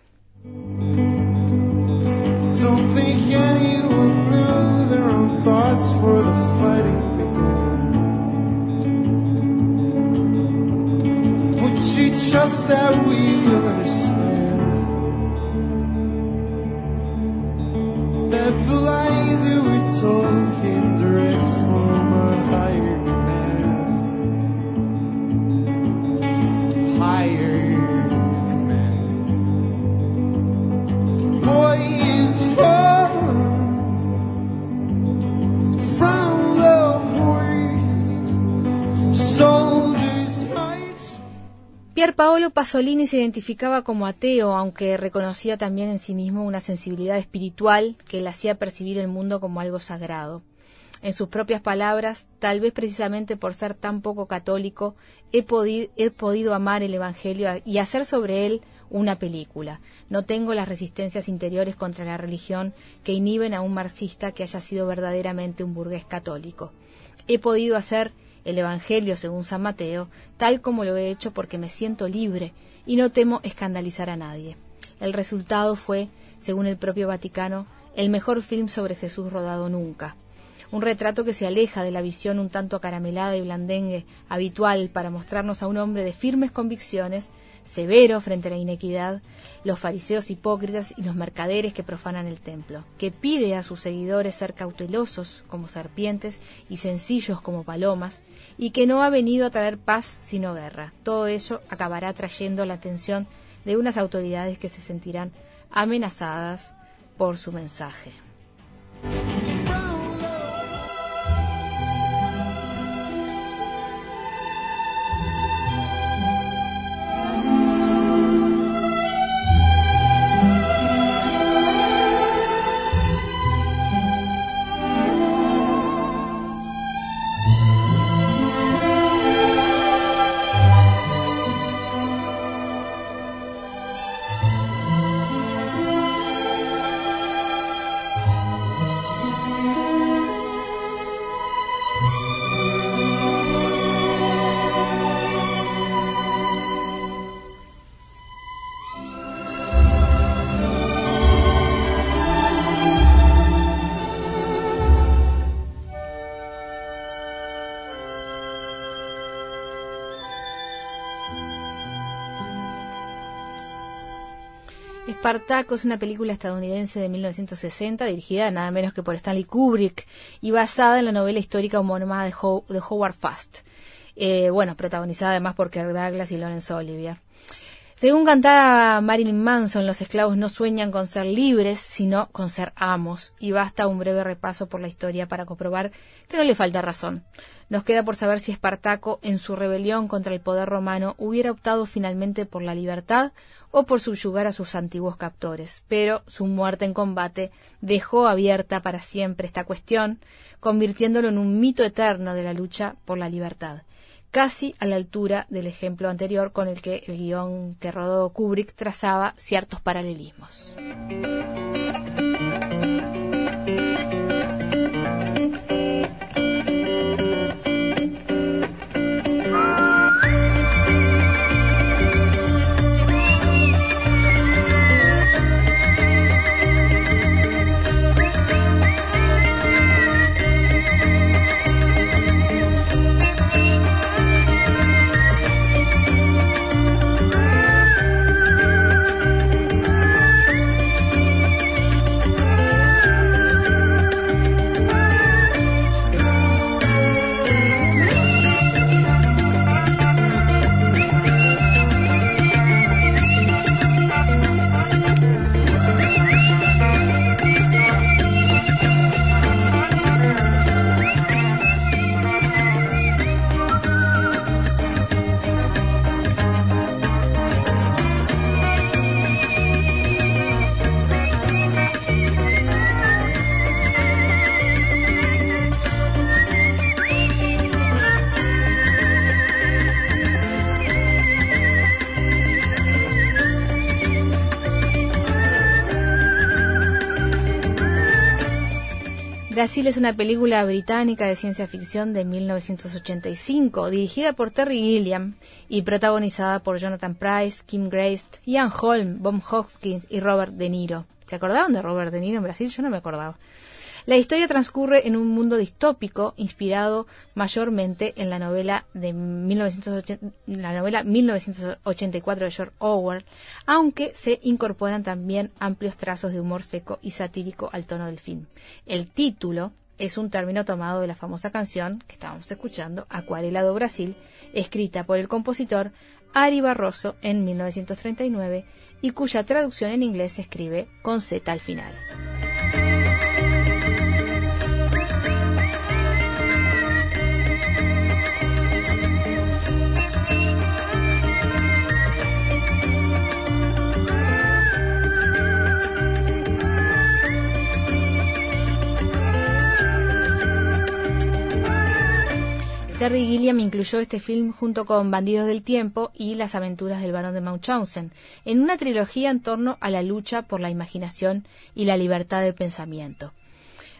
She trust that we will understand? That the lies you were told came direct from a higher command. Higher command. Boy is fallen from Pier Paolo Pasolini se identificaba como ateo, aunque reconocía también en sí mismo una sensibilidad espiritual que le hacía percibir el mundo como algo sagrado. En sus propias palabras, tal vez precisamente por ser tan poco católico, he, he podido amar el Evangelio y hacer sobre él una película. No tengo las resistencias interiores contra la religión que inhiben a un marxista que haya sido verdaderamente un burgués católico. He podido hacer el Evangelio según San Mateo, tal como lo he hecho porque me siento libre y no temo escandalizar a nadie. El resultado fue, según el propio Vaticano, el mejor film sobre Jesús rodado nunca. Un retrato que se aleja de la visión un tanto acaramelada y blandengue habitual para mostrarnos a un hombre de firmes convicciones, severo frente a la inequidad, los fariseos hipócritas y los mercaderes que profanan el templo, que pide a sus seguidores ser cautelosos como serpientes y sencillos como palomas, y que no ha venido a traer paz sino guerra. Todo ello acabará trayendo la atención de unas autoridades que se sentirán amenazadas por su mensaje. Espartaco es una película estadounidense de 1960 dirigida nada menos que por Stanley Kubrick y basada en la novela histórica homónima de, Ho- de Howard Fast. Eh, bueno, protagonizada además por Kirk Douglas y Laurence Olivier. Según cantaba Marilyn Manson, los esclavos no sueñan con ser libres, sino con ser amos, y basta un breve repaso por la historia para comprobar que no le falta razón. Nos queda por saber si Espartaco, en su rebelión contra el poder romano, hubiera optado finalmente por la libertad o por subyugar a sus antiguos captores, pero su muerte en combate dejó abierta para siempre esta cuestión, convirtiéndolo en un mito eterno de la lucha por la libertad casi a la altura del ejemplo anterior con el que el guion que rodó Kubrick trazaba ciertos paralelismos. Brasil es una película británica de ciencia ficción de 1985, dirigida por Terry Gilliam y protagonizada por Jonathan Price, Kim Grace, Ian Holm, Bob Hoskins y Robert De Niro. ¿Se acordaban de Robert De Niro en Brasil? Yo no me acordaba. La historia transcurre en un mundo distópico inspirado mayormente en la novela de 1980 la novela 1984 de George Orwell, aunque se incorporan también amplios trazos de humor seco y satírico al tono del film. El título es un término tomado de la famosa canción que estábamos escuchando, Acuarela do Brasil, escrita por el compositor Ari Barroso en 1939 y cuya traducción en inglés se escribe con Z al final. Terry Gilliam incluyó este film junto con Bandidos del Tiempo y Las aventuras del barón de Munchausen, en una trilogía en torno a la lucha por la imaginación y la libertad de pensamiento.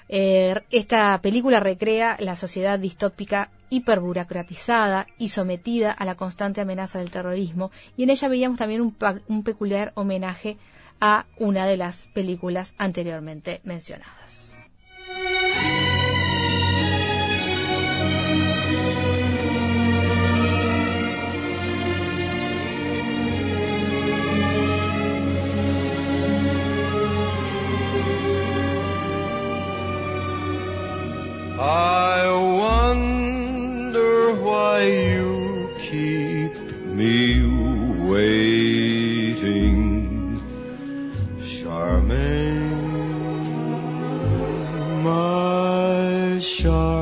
Eh, esta película recrea la sociedad distópica hiperburocratizada y sometida a la constante amenaza del terrorismo, y en ella veíamos también un, peculiar homenaje a una de las películas anteriormente mencionadas. I wonder why you keep me waiting, Charmaine, my Charmaine.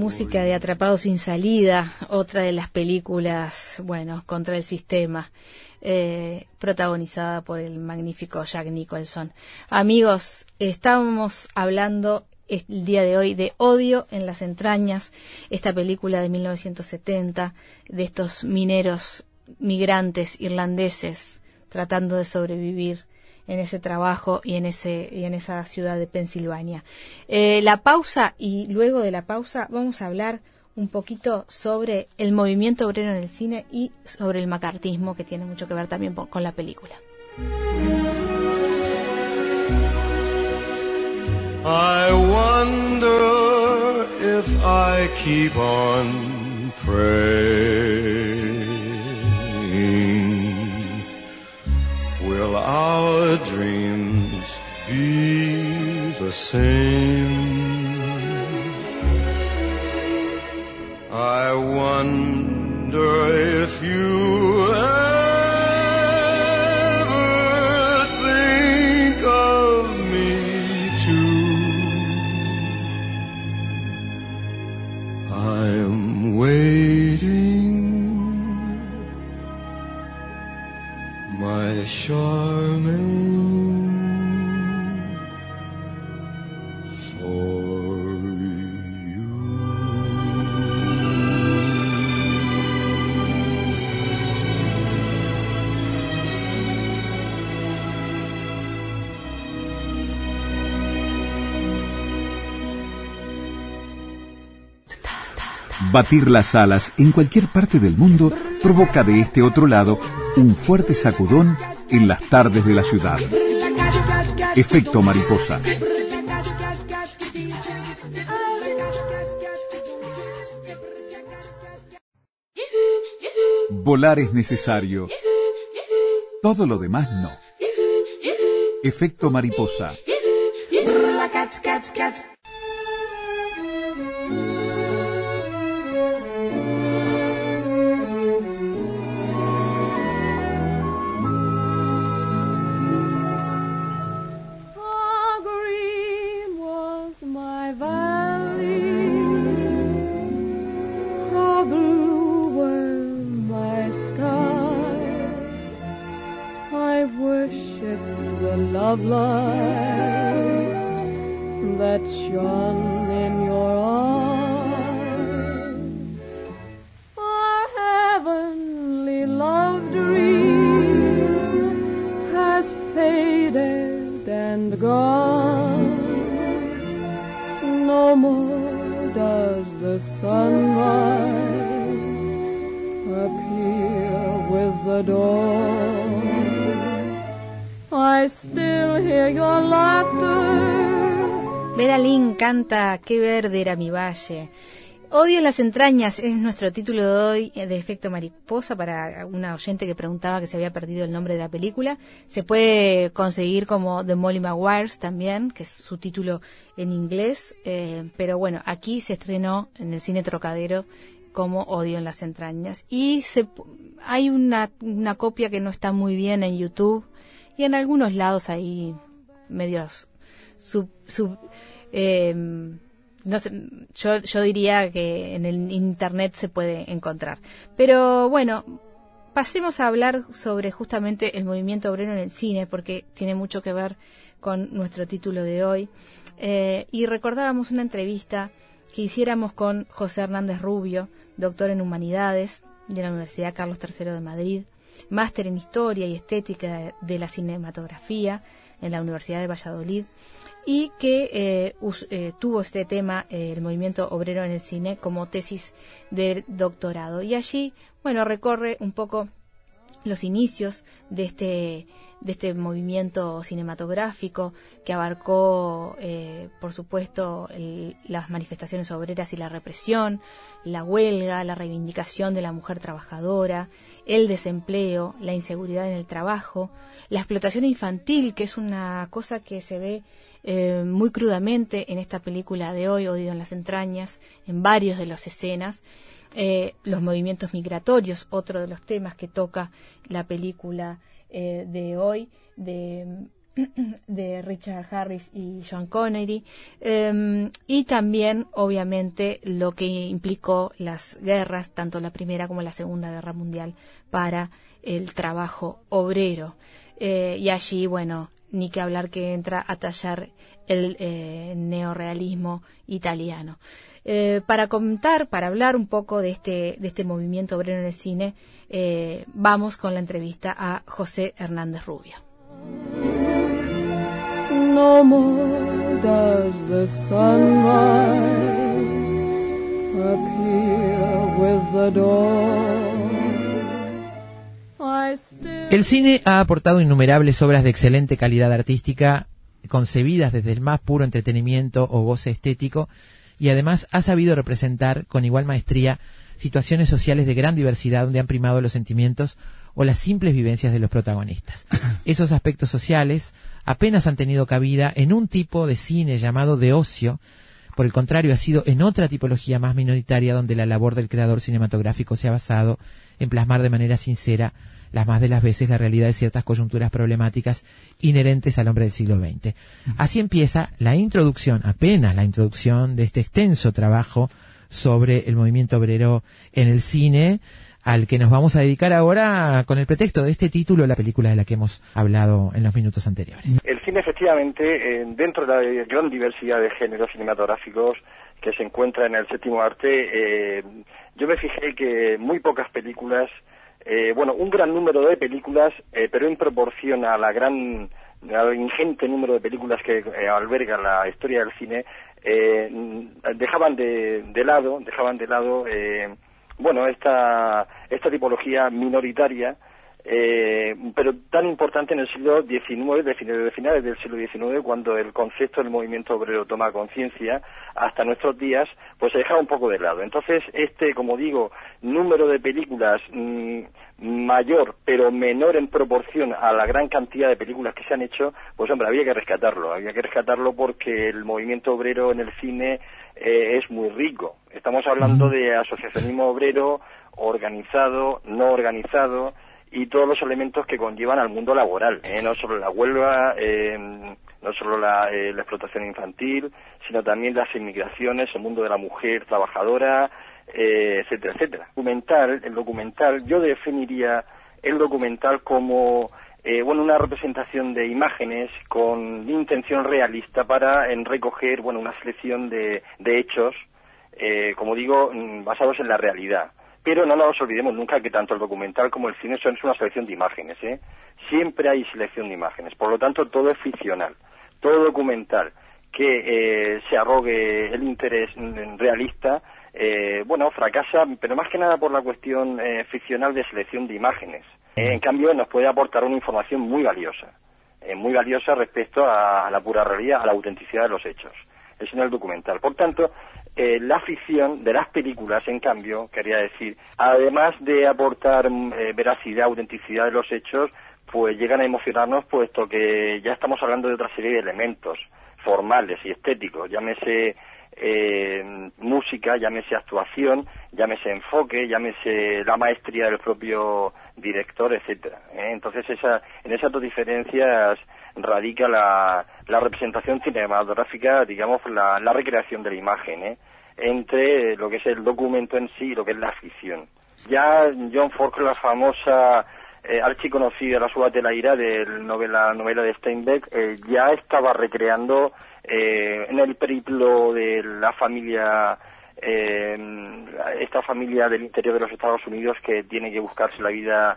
Música de Atrapado sin salida, otra de las películas, bueno, contra el sistema, eh, protagonizada por el magnífico Jack Nicholson. Amigos, estábamos hablando el día de hoy de Odio en las entrañas, esta película de 1970, de estos mineros migrantes irlandeses tratando de sobrevivir en ese trabajo y en ese y en esa ciudad de Pensilvania. Eh, la pausa y luego de la pausa vamos a hablar un poquito sobre el movimiento obrero en el cine y sobre el macartismo que tiene mucho que ver también con la película. I wonder if I keep on praying. Our dreams be the same? I wonder if you Batir las alas en cualquier parte del mundo provoca de este otro lado un fuerte sacudón en las tardes de la ciudad. Efecto mariposa. Volar es necesario. Todo lo demás no. Efecto mariposa. Love light that shone in your eyes. Our heavenly love dream has faded and gone. No more does the sunrise appear with the dawn. I Lynn canta Qué verde era mi valle. Odio en las entrañas es nuestro título de hoy eh, de Efecto Mariposa para una oyente que preguntaba que se había perdido el nombre de la película. Se puede conseguir como The Molly Maguires también, que es su título en inglés. eh, pero bueno, aquí se estrenó en el cine Trocadero como Odio en las entrañas. Y se, hay una, una copia que no está muy bien en YouTube y en algunos lados hay medios sub, sub eh, no sé, yo, yo diría que en el internet se puede encontrar. Pero bueno, pasemos a hablar sobre justamente el movimiento obrero en el cine, porque tiene mucho que ver con nuestro título de hoy. Eh, y recordábamos una entrevista que hiciéramos con José Hernández Rubio, doctor en Humanidades de la Universidad Carlos III de Madrid, máster en Historia y Estética de la Cinematografía en la Universidad de Valladolid, y que eh, eh, tuvo este tema, eh, el movimiento obrero en el cine, como tesis de doctorado. Y allí, bueno, recorre un poco los inicios de este de este movimiento cinematográfico que abarcó eh, por supuesto el- las manifestaciones obreras y la represión la huelga la reivindicación de la mujer trabajadora el desempleo la inseguridad en el trabajo la explotación infantil que es una cosa que se ve eh, muy crudamente en esta película de hoy, Odio en las entrañas, en varios de las escenas. Eh, los movimientos migratorios, otro de los temas que toca la película eh, de hoy, de, Richard Harris y Sean Connery. Eh, y también, obviamente, lo que implicó las guerras, tanto la Primera como la Segunda Guerra Mundial, para el trabajo obrero. Eh, y allí, bueno, ni que hablar que entra a tallar el eh, neorealismo italiano. Eh, para contar, para hablar un poco de este, de este movimiento obrero en el cine, eh, vamos con la entrevista a José Hernández Rubio. No. El cine ha aportado innumerables obras de excelente calidad artística, concebidas desde el más puro entretenimiento o goce estético, y además ha sabido representar con igual maestría situaciones sociales de gran diversidad donde han primado los sentimientos o las simples vivencias de los protagonistas. Esos aspectos sociales apenas han tenido cabida en un tipo de cine llamado de ocio, por el contrario, ha sido en otra tipología más minoritaria donde la labor del creador cinematográfico se ha basado en plasmar de manera sincera las más de las veces la realidad de ciertas coyunturas problemáticas inherentes al hombre del siglo XX. Así empieza la introducción, apenas la introducción de este extenso trabajo sobre el movimiento obrero en el cine, al que nos vamos a dedicar ahora con el pretexto de este título, la película de la que hemos hablado en los minutos anteriores. El cine, efectivamente, eh, dentro de la gran diversidad de géneros cinematográficos que se encuentra en el séptimo arte, eh, yo me fijé que muy pocas películas, eh, bueno, un gran número de películas, eh, pero en proporción a la gran, al ingente número de películas que eh, alberga la historia del cine, eh, dejaban de, de lado, dejaban de lado, eh, bueno, esta, esta tipología minoritaria eh, pero tan importante en el siglo XIX, de finales, de finales del siglo XIX, cuando el concepto del movimiento obrero toma conciencia, hasta nuestros días, pues se deja un poco de lado. Entonces, este, como digo, número de películas mm, mayor, pero menor en proporción a la gran cantidad de películas que se han hecho, pues hombre, había que rescatarlo, había que rescatarlo porque el movimiento obrero en el cine eh, es muy rico. Estamos hablando de asociacionismo obrero organizado, no organizado y todos los elementos que conllevan al mundo laboral, ¿eh? no solo la huelga, eh, no solo la, eh, la explotación infantil, sino también las inmigraciones, el mundo de la mujer trabajadora, etcétera, etcétera. Documental, el documental, yo definiría el documental como bueno una representación de imágenes con intención realista para en recoger bueno una selección de, de hechos, como digo, mm, basados en la realidad. Pero no nos olvidemos nunca que tanto el documental como el cine son es una selección de imágenes, ¿eh? Siempre hay selección de imágenes, por lo tanto todo es ficcional, todo documental que eh, se arrogue el interés mm, realista eh, bueno, fracasa, pero más que nada por la cuestión eh, ficcional de selección de imágenes. Eh, en cambio, nos puede aportar una información muy valiosa, eh, muy valiosa respecto a, a la pura realidad, a la autenticidad de los hechos. Es en el documental. Por tanto, eh, la ficción de las películas, en cambio, quería decir, además de aportar eh, veracidad, autenticidad de los hechos, pues llegan a emocionarnos puesto que ya estamos hablando de otra serie de elementos formales y estéticos, llámese eh, música, llámese actuación, llámese enfoque, llámese la maestría del propio director, etcétera. ¿eh? Entonces esa, en esas dos diferencias radica la, la representación cinematográfica, digamos, la, la recreación de la imagen, ¿eh? entre lo que es el documento en sí y lo que es la ficción. Ya John Ford, la famosa eh, archiconocida La suba de la ira de novela, novela de Steinbeck, eh, ya estaba recreando eh, en el periplo de la familia, esta familia del interior de los Estados Unidos que tiene que buscarse la vida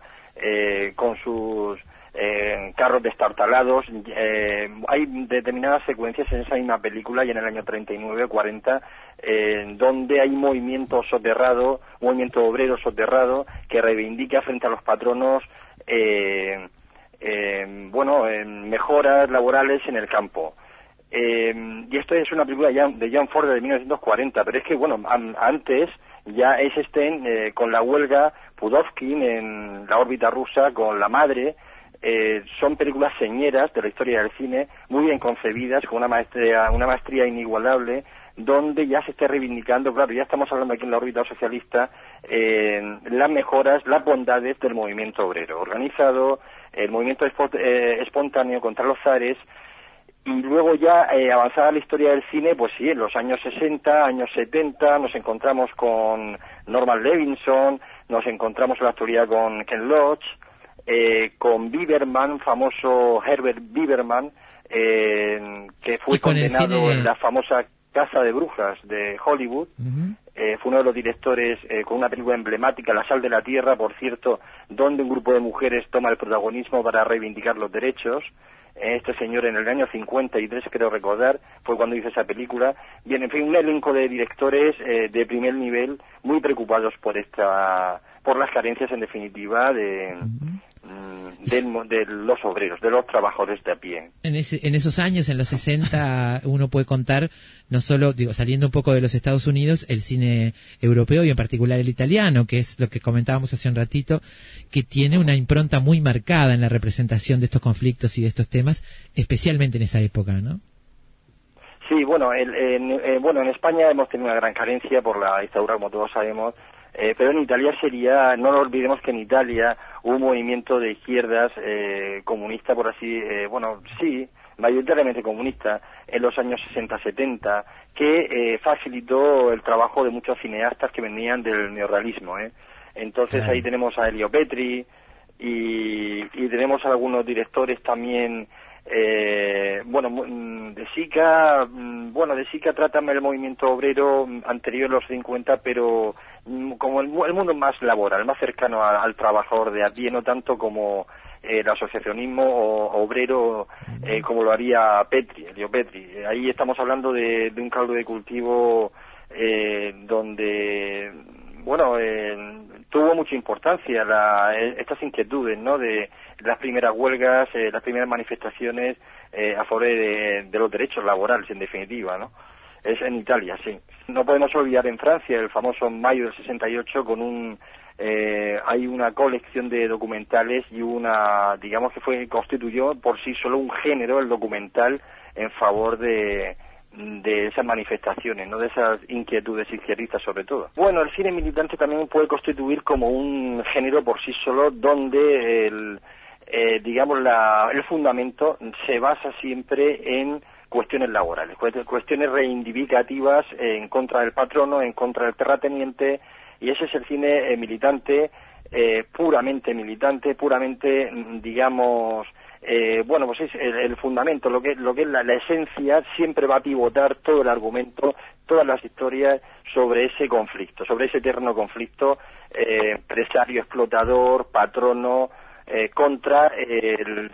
con sus eh, carros destartalados. Eh, hay determinadas secuencias en esa misma película y en el año 39 40 eh, donde hay movimiento soterrado, movimiento obrero soterrado que reivindica frente a los patronos eh, eh, bueno, mejoras laborales en el campo. Y esto es una película de John Ford de 1940, pero es que, bueno, an- antes ya es Sten eh, con la huelga, Pudovkin en la órbita rusa, con la madre, eh, son películas señeras de la historia del cine, muy bien concebidas, con una maestría, una maestría inigualable, donde ya se esté reivindicando, claro, ya estamos hablando aquí en la órbita socialista, eh, las mejoras, las bondades del movimiento obrero, organizado, el movimiento eh, espontáneo contra los zares, y luego ya eh, avanzada la historia del cine, pues sí, en los años 60, años 70 nos encontramos con Norman Levinson, nos encontramos en la actualidad con Ken Loach, eh, con Biberman, famoso Herbert Biberman, eh, que fue condenado cine- en la famosa Casa de Brujas de Hollywood. Eh, fue uno de los directores eh, con una película emblemática, La sal de la tierra, por cierto, donde un grupo de mujeres toma el protagonismo para reivindicar los derechos. Eh, este señor en el año 53, creo recordar, fue cuando hizo esa película. Bien, en fin, un elenco de directores eh, de primer nivel muy preocupados por esta, por las carencias en definitiva de, mm, de los obreros, de los trabajadores de a pie. En, ese- en esos años, en los 60, uno puede contar, no solo, digo, saliendo un poco de los Estados Unidos, el cine europeo y en particular el italiano, que es lo que comentábamos hace un ratito, que tiene una impronta muy marcada en la representación de estos conflictos y de estos temas, especialmente en esa época, ¿no? Sí, bueno, el- en, eh, bueno, en España hemos tenido una gran carencia por la dictadura, como todos sabemos, eh, pero en Italia sería, no nos olvidemos que en Italia hubo un movimiento de izquierdas eh, comunista, por así, eh, bueno, sí, mayoritariamente comunista, en los años 60-70, que eh, facilitó el trabajo de muchos cineastas que venían del neorrealismo. ¿eh? Entonces ahí tenemos a Elio Petri y, y tenemos algunos directores también eh, bueno, mm, de Sica, mm, bueno, de Sica trata el movimiento obrero mm, anterior a los 50, pero como el, el mundo más laboral, más cercano al trabajador de a pie, no tanto como eh, el asociacionismo o- obrero, eh, como lo haría Petri, Elio Petri. Ahí estamos hablando de, de un caldo de cultivo eh, donde, bueno, eh, tuvo mucha importancia la- estas inquietudes, ¿no? De las primeras huelgas, las primeras manifestaciones a favor de, de los derechos laborales, en definitiva, ¿no? Es en Italia, sí. No podemos olvidar en Francia el famoso mayo del 68 con un eh, hay una colección de documentales y una, digamos que fue constituyó por sí solo un género, el documental, en favor de, de esas manifestaciones, no de esas inquietudes izquierdistas sobre todo. Bueno, el cine militante también puede constituir como un género por sí solo donde el, eh, digamos la, el fundamento se basa siempre en cuestiones laborales, cuest- cuestiones reivindicativas en contra del patrono, en contra del terrateniente, y ese es el cine eh, militante, eh, puramente militante, puramente, mm, digamos, eh, bueno, pues es el, fundamento, lo que, lo que es la, la esencia, siempre va a pivotar todo el argumento, todas las historias sobre ese conflicto, sobre ese eterno conflicto eh, empresario, explotador, patrono, eh, contra el,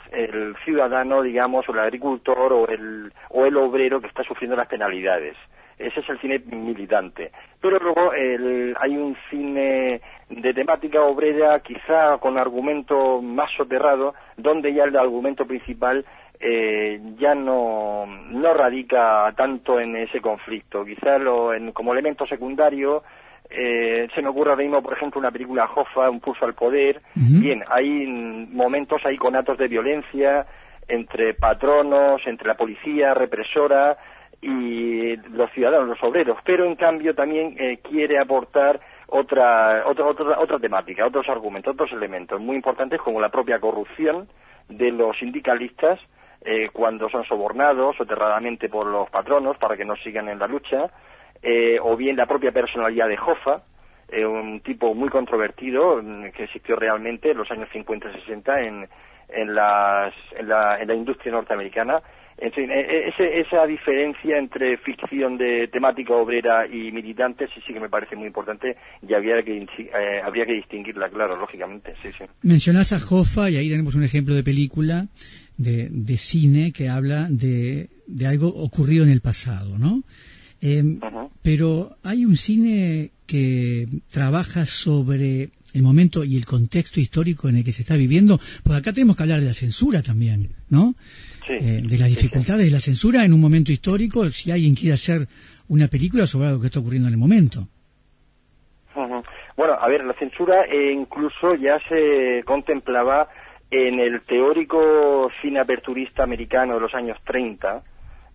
ciudadano, digamos, o el agricultor o el, o el obrero que está sufriendo las penalidades. Ese es el cine militante. Pero luego el- hay un cine de temática obrera, quizá con argumento más soterrado, donde ya el argumento principal eh, ya no, no radica tanto en ese conflicto. Quizá lo, en- como elemento secundario eh, se me ocurre ahora mismo, por ejemplo, una película Hoffa, Un pulso al poder. Bien, hay momentos, hay conatos de violencia entre patronos, entre la policía represora y los ciudadanos, los obreros, pero en cambio también eh, quiere aportar otra, otra, otra, otra temática, otros argumentos, otros elementos muy importantes como la propia corrupción de los sindicalistas eh, cuando son sobornados soterradamente por los patronos para que no sigan en la lucha, eh, o bien la propia personalidad de Hoffa, eh, un tipo muy controvertido mm, que existió realmente en los años 50 y 60 en, en, las, en, la, industria norteamericana. En fin, e- e- ese- esa diferencia entre ficción de temática obrera y militante sí sí que me parece muy importante y habría que, eh, habría que distinguirla, claro, lógicamente, sí, sí. Mencionás a Hoffa y ahí tenemos un ejemplo de película de, de cine que habla de, de algo ocurrido en el pasado, ¿no? Eh. Pero hay un cine que trabaja sobre el momento y el contexto histórico en el que se está viviendo, porque acá tenemos que hablar de la censura también, ¿no? Sí. Eh, de las dificultades de la censura en un momento histórico, si alguien quiere hacer una película sobre algo que está ocurriendo en el momento. Bueno, a ver, la censura eh, incluso ya se contemplaba en el teórico cine aperturista americano de los años 30,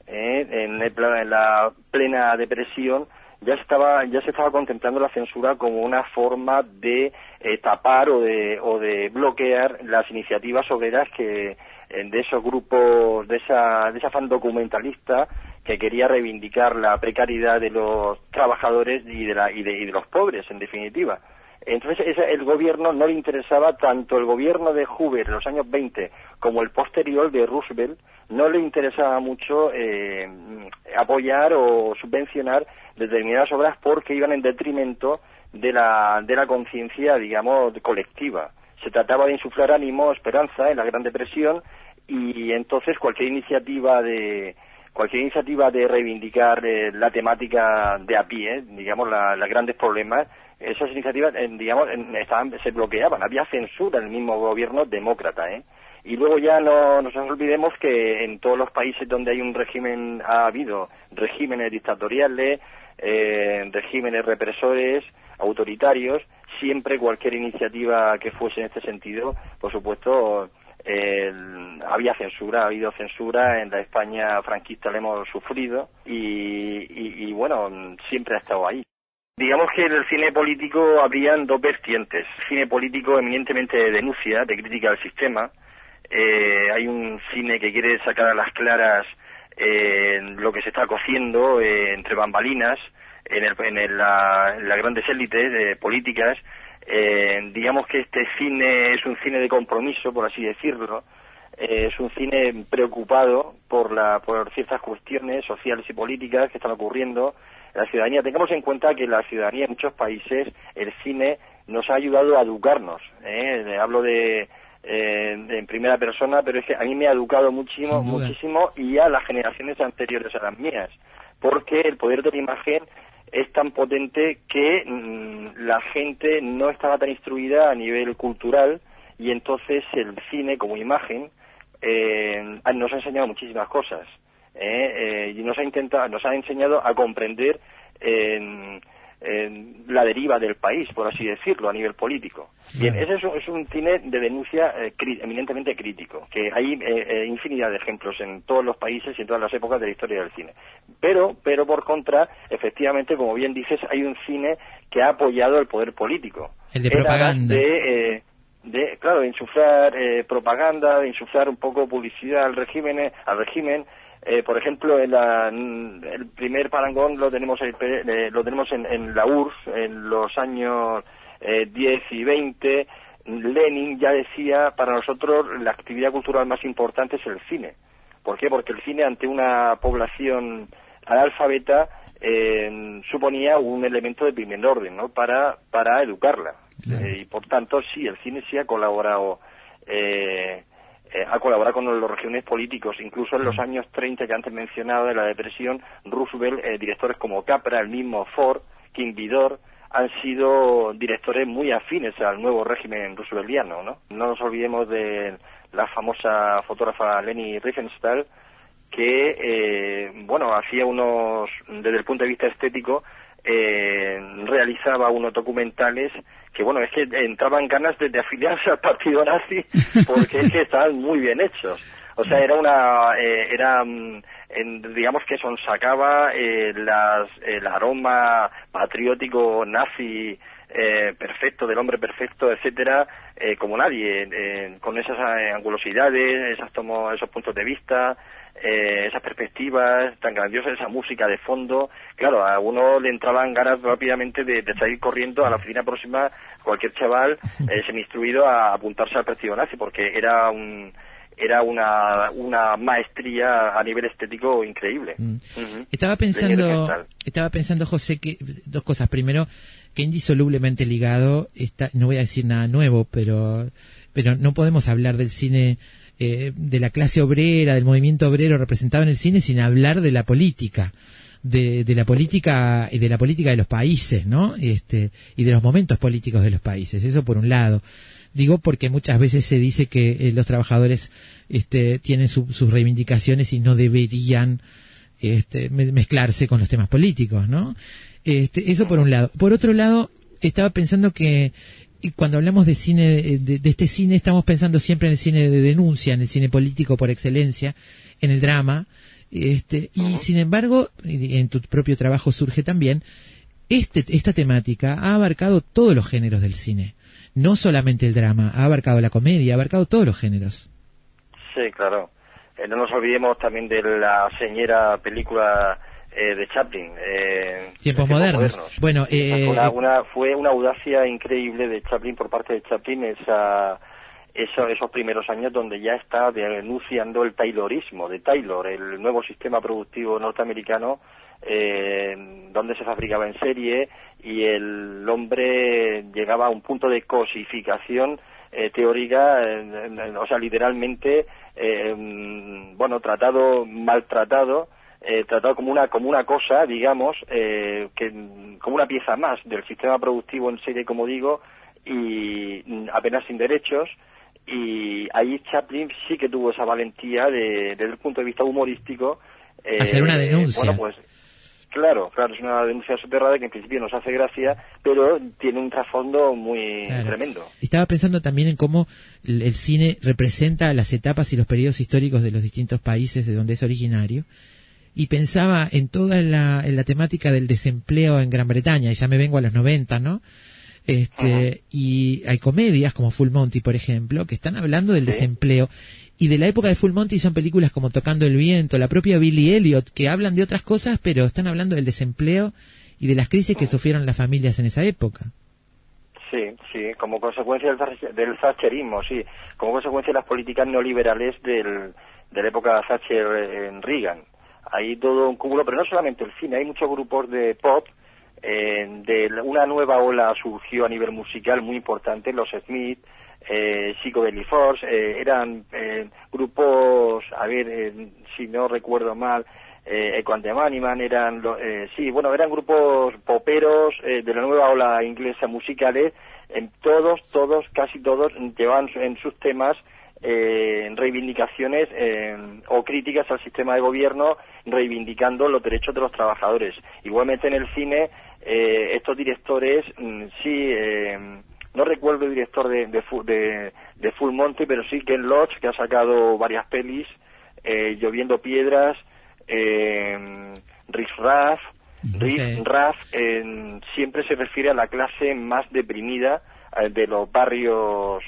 eh, en, pla- en la plena depresión, ya estaba ya se estaba contemplando la censura como una forma de eh, tapar o de, o de bloquear las iniciativas obreras que eh, de esos grupos de esa de ese afán documentalista que quería reivindicar la precariedad de los trabajadores y de, la, y de, y de los pobres en definitiva entonces ese- el gobierno no le interesaba tanto el gobierno de Hoover en los años 20 como el posterior de Roosevelt no le interesaba mucho eh, apoyar o subvencionar determinadas obras porque iban en detrimento de la, de la conciencia, digamos, colectiva. Se trataba de insuflar ánimo, esperanza en la Gran Depresión y entonces cualquier iniciativa de cualquier iniciativa de reivindicar eh, la temática de a pie, digamos, los grandes problemas, esas iniciativas, eh, digamos, en- estaban, se bloqueaban. Había censura en el mismo gobierno demócrata, ¿eh? Y luego ya no nos olvidemos que en todos los países donde hay un régimen, ha habido regímenes dictatoriales, eh, regímenes represores, autoritarios, siempre cualquier iniciativa que fuese en este sentido, por supuesto, eh, había censura, ha habido censura, en la España franquista la hemos sufrido y, y- y, bueno, siempre ha estado ahí. Digamos que en el cine político habrían dos vertientes. Cine político eminentemente de denuncia, de crítica al sistema. Eh, hay un cine que quiere sacar a las claras eh, lo que se está cociendo eh, entre bambalinas en, el, en, el- la- en las grandes élites políticas. Digamos que este cine es un cine de compromiso, por así decirlo. Es un cine preocupado por, la, por ciertas cuestiones sociales y políticas que están ocurriendo en la ciudadanía. Tengamos en cuenta que la ciudadanía en muchos países, el cine nos ha ayudado a educarnos. ¿eh? Hablo de, eh, en primera persona, pero es que a mí me ha educado muchísimo, muchísimo y a las generaciones anteriores a las mías, porque el poder de la imagen es tan potente que mm, la gente no estaba tan instruida a nivel cultural y entonces el cine como imagen eh, nos ha enseñado muchísimas cosas y nos ha intentado nos ha enseñado a comprender eh, eh, la deriva del país, por así decirlo, a nivel político. Bien, ese es, un- es un cine de denuncia eh, cri- eminentemente crítico, que hay eh, eh, infinidad de ejemplos en todos los países y en todas las épocas de la historia del cine. Pero, pero por contra, efectivamente, como bien dices, hay un cine que ha apoyado el poder político. El de propaganda. De, eh, de, claro, de insuflar eh, propaganda, de insuflar un poco publicidad al régimen, al régimen. Eh, por ejemplo, en la- el primer parangón lo tenemos, en, eh, lo tenemos en, en la URSS en los años eh, 10 y 20. Lenin ya decía, para nosotros la actividad cultural más importante es el cine. ¿Por qué? Porque el cine ante una población analfabeta suponía un elemento de primer orden, ¿no? Para, para educarla. Eh, y por tanto, sí, el cine sí ha colaborado, eh, eh, ha colaborado con los regímenes políticos. Incluso en los años 30 que antes mencionado de la depresión, Roosevelt, eh, directores como Capra, el mismo Ford, King Vidor, han sido directores muy afines al nuevo régimen rooseveltiano, ¿no? No nos olvidemos de la famosa fotógrafa Leni Riefenstahl, que, eh, bueno, hacía unos, desde el punto de vista estético, eh, realizaba unos documentales que, bueno, es que entraban ganas de, afiliarse al partido nazi porque es que estaban muy bien hechos. O sea, era una, eh, era, mm, en- digamos que sonsacaba eh, las, el aroma patriótico nazi eh, perfecto, del hombre perfecto, etcétera, eh, como nadie, con esas eh, angulosidades, esas tomo, esos puntos de vista, eh, esas perspectivas tan grandiosas, esa música de fondo. Claro, a uno le entraban ganas rápidamente de, de salir corriendo a la oficina próxima, cualquier chaval eh, semi-instruido a apuntarse al partido nazi, porque era un era una, una maestría a nivel estético increíble. Mm. Estaba pensando, estaba pensando, José, que dos cosas. Primero, que indisolublemente ligado está, no voy a decir nada nuevo, pero, pero no podemos hablar del cine eh, de la clase obrera, del movimiento obrero representado en el cine sin hablar de la política. De, la política y de la política de los países, ¿no? Este, y de los momentos políticos de los países. Eso por un lado. Digo porque muchas veces se dice que eh, los trabajadores este, tienen su- sus reivindicaciones y no deberían este, me- mezclarse con los temas políticos, ¿no? Este, eso por un lado. Por otro lado, estaba pensando que y cuando hablamos de cine, eh, de, de este cine, estamos pensando siempre en el cine de denuncia, en el cine político por excelencia, en el drama, este, y sin embargo, en tu propio trabajo surge también, este, esta temática ha abarcado todos los géneros del cine, no solamente el drama, ha abarcado la comedia, ha abarcado todos los géneros. Sí, claro. Eh, no nos olvidemos también de la señera película eh, de Chaplin. eh, Tiempos de modernos. Bueno, Esa eh, fue, una, una- fue una audacia increíble de Chaplin por parte de Chaplin esa, eso- esos primeros años donde ya está denunciando el Taylorismo de Taylor, el nuevo sistema productivo norteamericano eh, donde se fabricaba en serie y el hombre llegaba a un punto de cosificación eh, teórica, eh, o sea, literalmente, eh, mm, bueno, tratado, maltratado, eh, tratado como una como una cosa, digamos, eh, que como una pieza más del sistema productivo en serie, como digo, y apenas sin derechos. Y ahí Chaplin sí que tuvo esa valentía de, desde el punto de vista humorístico. eh, Hacer una denuncia. Bueno, pues Claro, claro, es una denuncia soterrada que en principio nos hace gracia, pero tiene un trasfondo muy Claro. tremendo. Estaba pensando también en cómo el cine representa las etapas y los periodos históricos de los distintos países de donde es originario. Y pensaba en toda la, en la temática del desempleo en Gran Bretaña, y ya me vengo a los 90, ¿no? Este, y hay comedias como Full Monty, por ejemplo, que están hablando del desempleo. Y de la época de Full Monty son películas como Tocando el Viento, la propia Billy Elliot, que hablan de otras cosas, pero están hablando del desempleo y de las crisis que sufrieron las familias en esa época. Sí, sí, como consecuencia del, Thatcher- del thatcherismo, sí, como consecuencia de las políticas neoliberales del, de la época Thatcher en Reagan. Hay todo un cúmulo, pero no solamente el cine, hay muchos grupos de pop, eh, de una nueva ola surgió a nivel musical muy importante, los Smith, eh, Psychobilly Force, eh, eran eh, grupos, a ver, eh, si no recuerdo mal, eh, the Bunnymen, eran, lo- eh, sí, bueno, eran grupos poperos eh, de la nueva ola inglesa musicales, en todos, todos, casi todos llevaban en sus temas eh, reivindicaciones eh, o críticas al sistema de gobierno reivindicando los derechos de los trabajadores. Igualmente en el cine eh, estos directores, mm, sí, eh, no recuerdo el director de, de, de, de Full Monty, pero sí Ken Loach, que ha sacado varias pelis, eh, Lloviendo Piedras, eh, Riff Raff, Riff Sí. Raff, eh, siempre se refiere a la clase más deprimida eh, de los barrios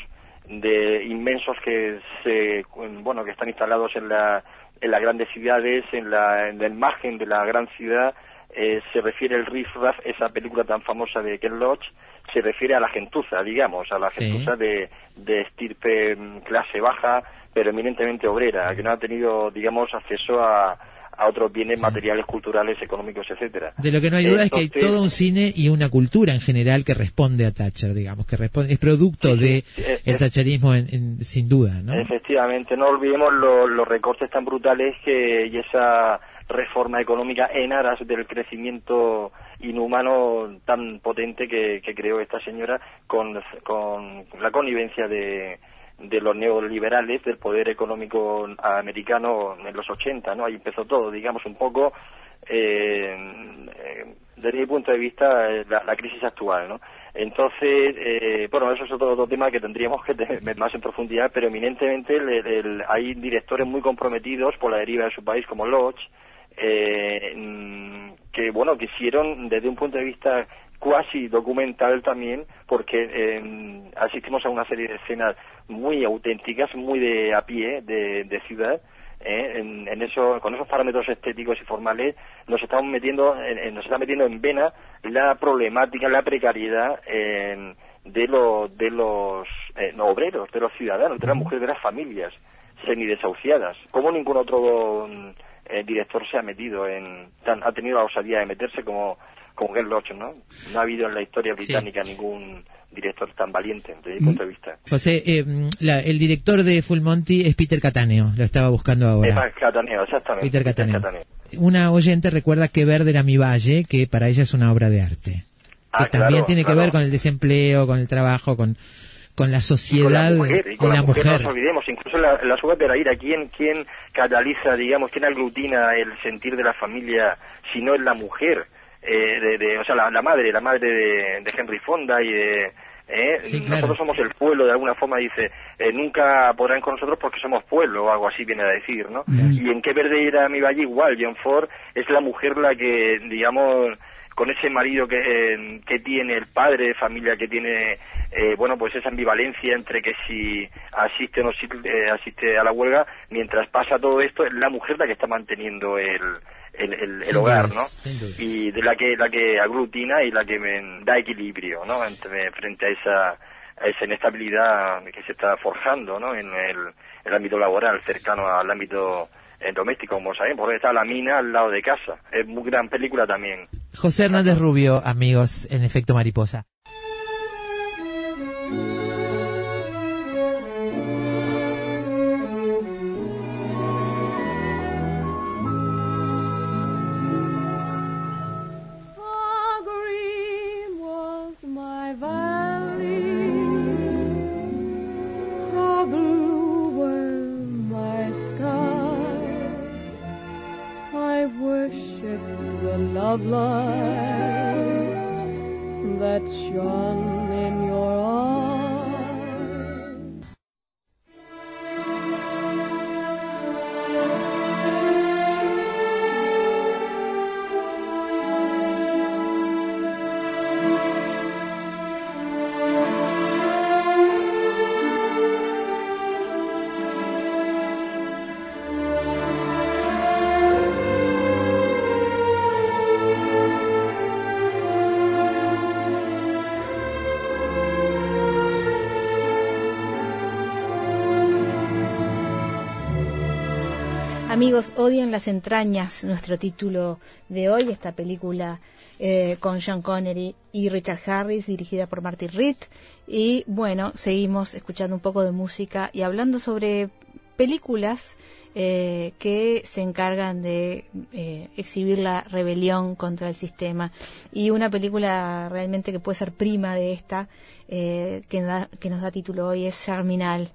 de inmensos que se bueno que están instalados en la en las grandes ciudades en la en el margen de la gran ciudad eh, se refiere el Riff Raff esa película tan famosa de Ken Loach se refiere a la gentuza digamos a la Sí. gentuza de, de estirpe mm, clase baja pero eminentemente obrera que no ha tenido digamos acceso a, a otros bienes materiales culturales económicos etcétera De lo que no hay duda es que hay Entonces, todo un cine y una cultura en general que responde a Thatcher, digamos, que responde, es producto Sí, de sí, es- el thatcherismo en- en- sin duda, ¿no? Efectivamente, no olvidemos lo- los recortes tan brutales que y esa reforma económica en aras del crecimiento inhumano tan potente que, que creó esta señora con, con la connivencia de, de los neoliberales del poder económico americano en los 80, ¿no? Ahí empezó todo, digamos, un poco eh, eh, desde mi punto de vista eh, la, la crisis actual, ¿no? Entonces, eh, bueno, eso es otro, otro tema que tendríamos que tener más en profundidad, pero eminentemente hay directores muy comprometidos por la deriva de su país, como Lodge, eh, mm, que, bueno, quisieron desde un punto de vista cuasi documental también, porque eh, asistimos a una serie de escenas muy auténticas, muy de a pie, de, de ciudad, ¿eh? en, en eso, con esos parámetros estéticos y formales nos estamos metiendo, en- en- nos está metiendo en vena la problemática, la precariedad en- de, los de los eh, no, obreros, de los ciudadanos, de las mujeres, de las familias semidesahuciadas. Como ningún otro mm, eh, director se ha metido en, tan- ha tenido la osadía de meterse como como Ken Loach, ¿no? No ha habido en la historia británica ningún director tan valiente desde mi punto de vista. José, eh, la- el director de Full Monty es Peter Cataneo, lo estaba buscando ahora. Eva Cataneo, exactamente. Peter Cataneo. Una oyente recuerda que Verde era mi valle, que para ella es una obra de arte. Ah, que también claro, tiene que ver con el desempleo, con el trabajo, con, con la sociedad y con la mujer, y con la mujer, mujer. no nos olvidemos, incluso la, la suba de la ira, ¿quién, ¿quién cataliza, digamos, quién aglutina el sentir de la familia si no es la mujer? Eh, de, de- o sea, la, la madre, la madre de, de Henry Fonda y de... ¿eh? Sí, claro. Nosotros somos el pueblo, de alguna forma dice, eh, nunca podrán con nosotros porque somos pueblo, o algo así viene a decir, ¿no? Y en qué verde era mi valle igual, John Ford es la mujer la que, digamos, con ese marido que, eh, que tiene, el padre de familia que tiene, eh, bueno, pues esa ambivalencia entre que si asiste o no eh, asiste a la huelga, mientras pasa todo esto, es la mujer la que está manteniendo el, el, el- el hogar, ¿no? Y de la que, la que aglutina y la que me da equilibrio, ¿no? Entre, frente a esa, a esa inestabilidad que se está forjando, ¿no? En el, el ámbito laboral, cercano al ámbito eh, doméstico, como saben, porque está la mina al lado de casa. Es muy gran película también. José Hernández Rubio, amigos, en efecto mariposa. Amigos, odian las entrañas, nuestro título de hoy, esta película eh, con Sean Connery y Richard Harris, dirigida por Martin Reed. Y bueno, seguimos escuchando un poco de música y hablando sobre películas eh, que se encargan de eh, exhibir la rebelión contra el sistema. Y una película realmente que puede ser prima de esta, eh, que, nos da título hoy, es Germinal.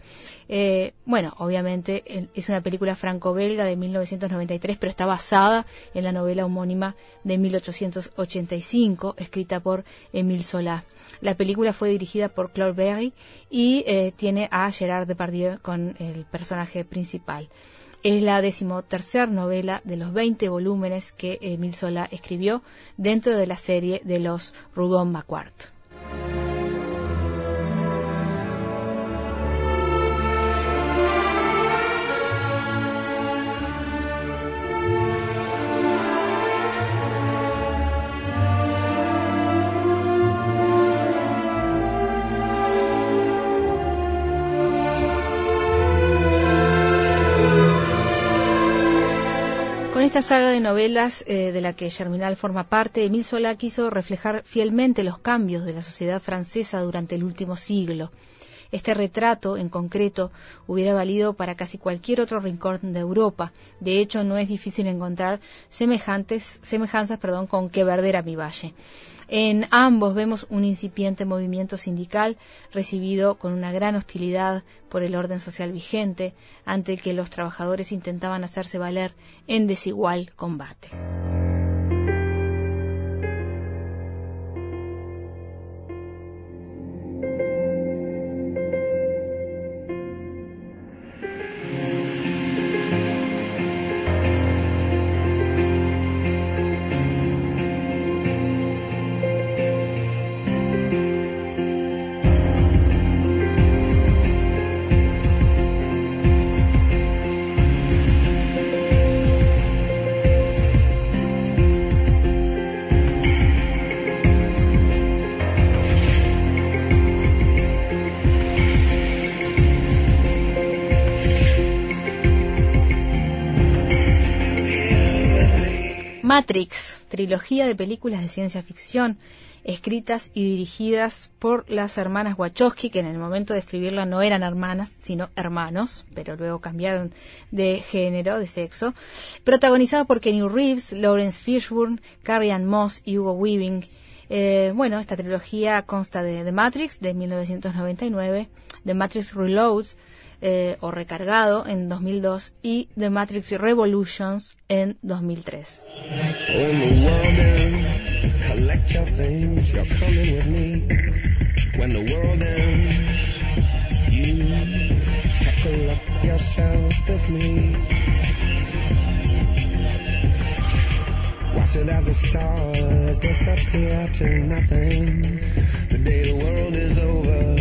Eh, bueno, obviamente es una película franco-belga de 1993, pero está basada en la novela homónima de 1885, escrita por Émile Zola. La película fue dirigida por Claude Berry y tiene a Gerard Depardieu con el personaje principal. Es la decimotercer novela de los 20 volúmenes que Émile Zola escribió dentro de la serie de los Rougon-Macquart. Esta saga de novelas eh, de la que Germinal forma parte, Émile Zola quiso reflejar fielmente los cambios de la sociedad francesa durante el último siglo. Este retrato, en concreto, hubiera valido para casi cualquier otro rincón de Europa. De hecho, no es difícil encontrar semejantes, semejanzas perdón, con Que Verdera mi valle. En ambos vemos un incipiente movimiento sindical recibido con una gran hostilidad por el orden social vigente, ante el que los trabajadores intentaban hacerse valer en desigual combate. Matrix, trilogía de películas de ciencia ficción, escritas y dirigidas por las hermanas Wachowski, que en el momento de escribirla no eran hermanas, sino hermanos, pero luego cambiaron de género, de sexo, protagonizada por Kenny Reeves, Lawrence Fishburne, Carrie Ann Moss y Hugo Weaving. Eh, bueno, esta trilogía consta de The Matrix de 1999, The Matrix Reloads eh, o Recargado en 2002 y The Matrix Revolutions en 2003. When the world ends, collect your things, you're coming with me. When the world ends, you buckle up yourself with me. Watch it as the stars disappear to nothing. The day the world is over,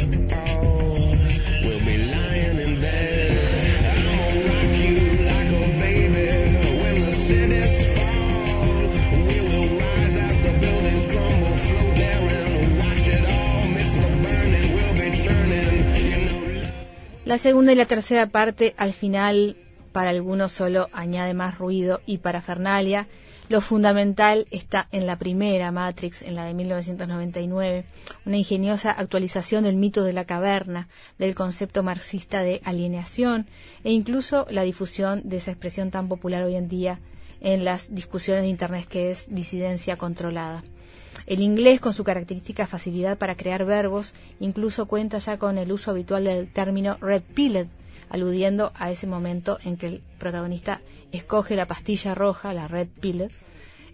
La segunda y la tercera parte al final para algunos solo añade más ruido y parafernalia. Lo fundamental está en la primera Matrix, en la de 1999, una ingeniosa actualización del mito de la caverna, del concepto marxista de alienación e incluso la difusión de esa expresión tan popular hoy en día en las discusiones de Internet que es disidencia controlada. El inglés, con su característica facilidad para crear verbos, incluso cuenta ya con el uso habitual del término red pilled, aludiendo a ese momento en que el protagonista escoge la pastilla roja, la red pill,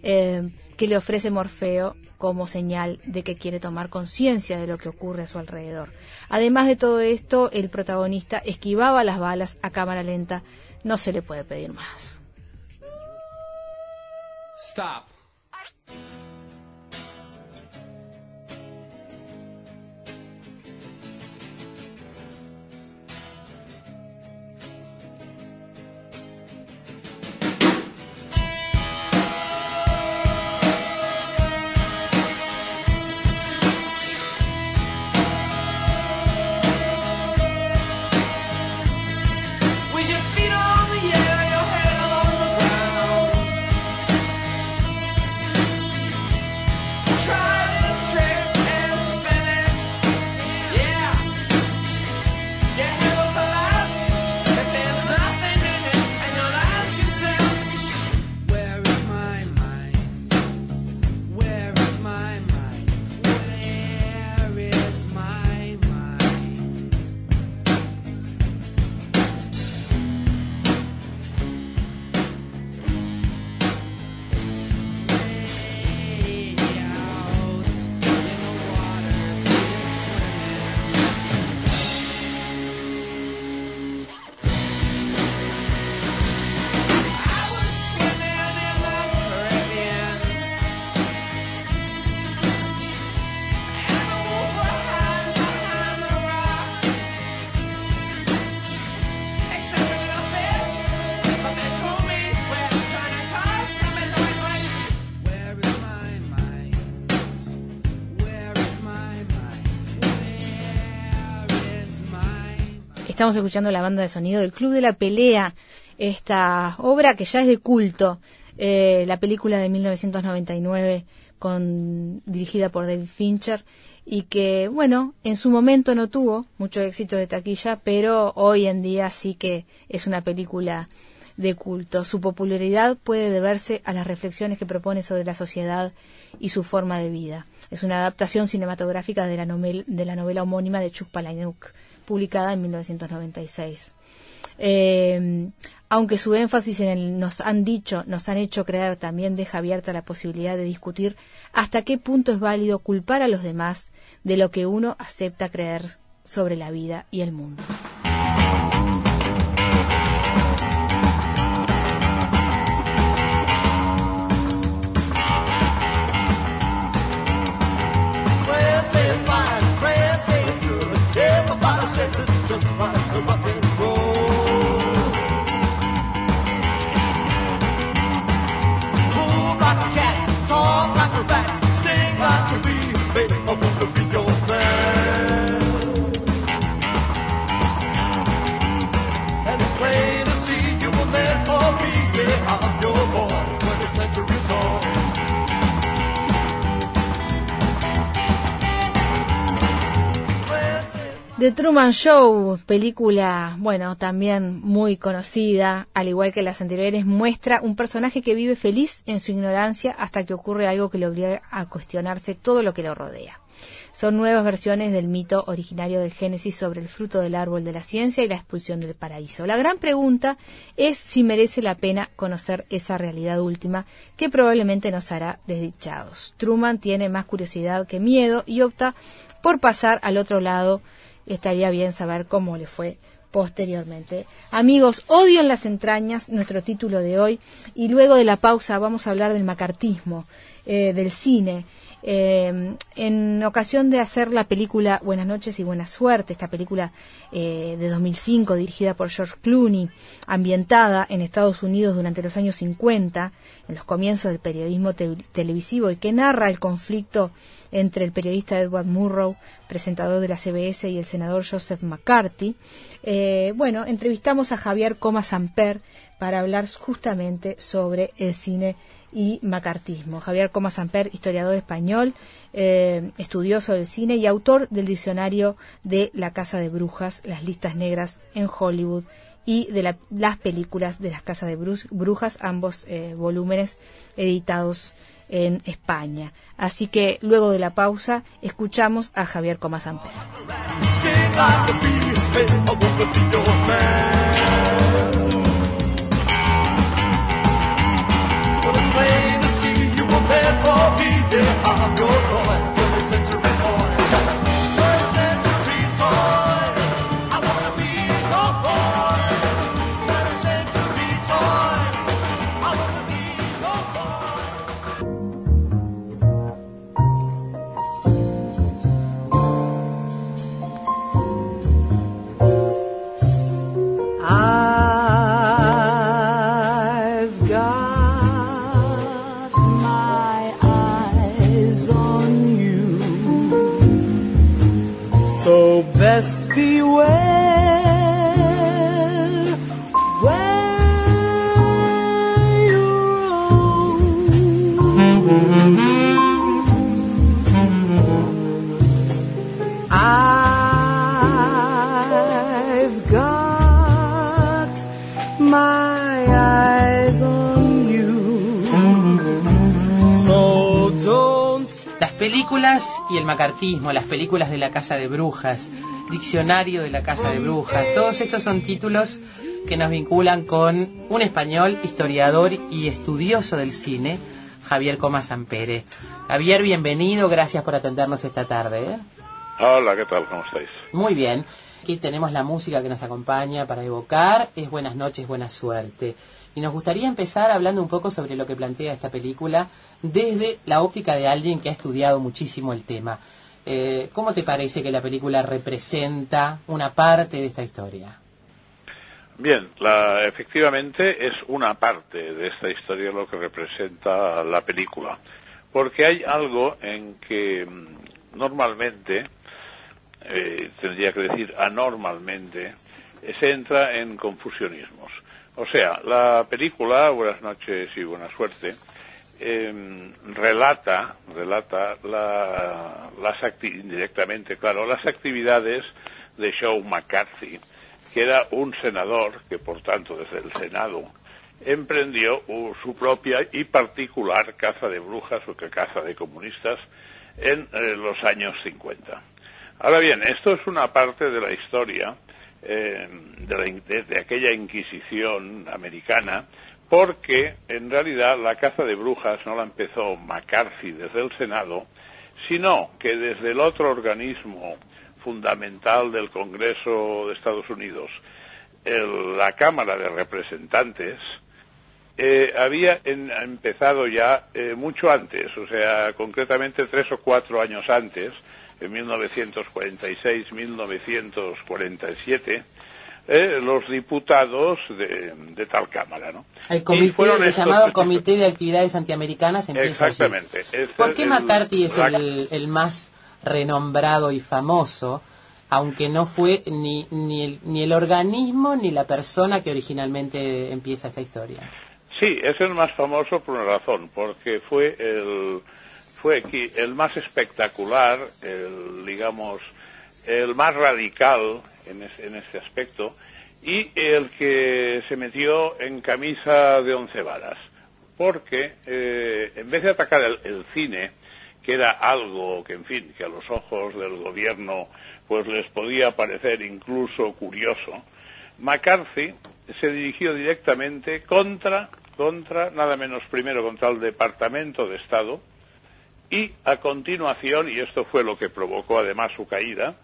eh, que le ofrece Morfeo como señal de que quiere tomar conciencia de lo que ocurre a su alrededor. Además de todo esto, el protagonista esquivaba las balas a cámara lenta. No se le puede pedir más. Stop. Estamos escuchando la banda de sonido del Club de la Pelea, esta obra que ya es de culto, eh, la película de 1999 con, dirigida por David Fincher y que, bueno, en su momento no tuvo mucho éxito de taquilla, pero hoy en día sí que es una película de culto. Su popularidad puede deberse a las reflexiones que propone sobre la sociedad y su forma de vida. Es una adaptación cinematográfica de la, novel- de la novela homónima de Chuck Palahniuk, publicada en 1996. Eh, aunque su énfasis en el nos han dicho, nos han hecho creer, también deja abierta la posibilidad de discutir hasta qué punto es válido culpar a los demás de lo que uno acepta creer sobre la vida y el mundo. The Truman Show, película, bueno, también muy conocida, al igual que las anteriores, muestra un personaje que vive feliz en su ignorancia hasta que ocurre algo que le obliga a cuestionarse todo lo que lo rodea. Son nuevas versiones del mito originario del Génesis sobre el fruto del árbol de la ciencia y la expulsión del paraíso. La gran pregunta es si merece la pena conocer esa realidad última que probablemente nos hará desdichados. Truman tiene más curiosidad que miedo y opta por pasar al otro lado estaría bien saber cómo le fue posteriormente. Amigos, odio en las entrañas, nuestro título de hoy, y luego de la pausa vamos a hablar del macartismo, eh, del cine. Eh, en ocasión de hacer la película Buenas noches y buena suerte, esta película eh, de 2005 dirigida por George Clooney, ambientada en Estados Unidos durante los años 50, en los comienzos del periodismo te- televisivo y que narra el conflicto entre el periodista Edward Murrow, presentador de la CBS, y el senador Joseph McCarthy. Eh, bueno, entrevistamos a Javier Coma Samper para hablar justamente sobre el cine y macartismo. Javier Coma Samper, historiador español, eh, estudioso del cine y autor del diccionario de La Casa de Brujas, las listas negras en Hollywood y de la- las películas de las Casas de Bru- Brujas, ambos eh, volúmenes editados en España. Así que luego de la pausa escuchamos a Javier Coma Samper. povíte a kotole. away. Películas y el macartismo, las películas de la Casa de Brujas, Diccionario de la Casa de Brujas, todos estos son títulos que nos vinculan con un español, historiador y estudioso del cine, Javier Coma Sampere. Javier, bienvenido, gracias por atendernos esta tarde. ¿eh? Hola, ¿qué tal? ¿Cómo estáis? Muy bien. Aquí tenemos la música que nos acompaña para evocar. Es Buenas noches, buena suerte. Y nos gustaría empezar hablando un poco sobre lo que plantea esta película desde la óptica de alguien que ha estudiado muchísimo el tema. Eh, ¿Cómo te parece que la película representa una parte de esta historia? Bien, la, efectivamente es una parte de esta historia lo que representa la película, porque hay algo en que mm, normalmente, eh, tendría que decir anormalmente, se entra en confusionismos. O sea, la película Buenas noches y buena suerte eh, relata, relata la- las indirectamente, claro, las actividades de Joe McCarthy, que era un senador que, por tanto, desde el Senado emprendió su propia y particular caza de brujas o que caza de comunistas en eh, los años 50. Ahora bien, esto es una parte de la historia eh, de, la de aquella Inquisición americana, porque en realidad la caza de brujas no la empezó McCarthy desde el Senado, sino que desde el otro organismo fundamental del Congreso de Estados Unidos, la Cámara de Representantes, eh, había empezado ya eh, mucho antes, o sea, concretamente tres o cuatro años antes, en 1946, 1947, eh, los diputados de, de tal Cámara, ¿no? El, comité, el estos llamado Comité de Actividades Antiamericanas empieza. Exactamente. Este ¿Por qué el- McCarthy es el, el más renombrado y famoso, aunque no fue ni, ni, el, ni el organismo ni la persona que originalmente empieza esta historia? Sí, es el más famoso por una razón, porque fue el fue el más espectacular, el digamos el más radical en, es- en este aspecto y el que se metió en camisa de once varas, porque eh, en vez de atacar el, el cine, que era algo que en fin que a los ojos del gobierno pues les podía parecer incluso curioso, McCarthy se dirigió directamente contra, contra, nada menos primero contra el Departamento de Estado y a continuación, y esto fue lo que provocó además su caída,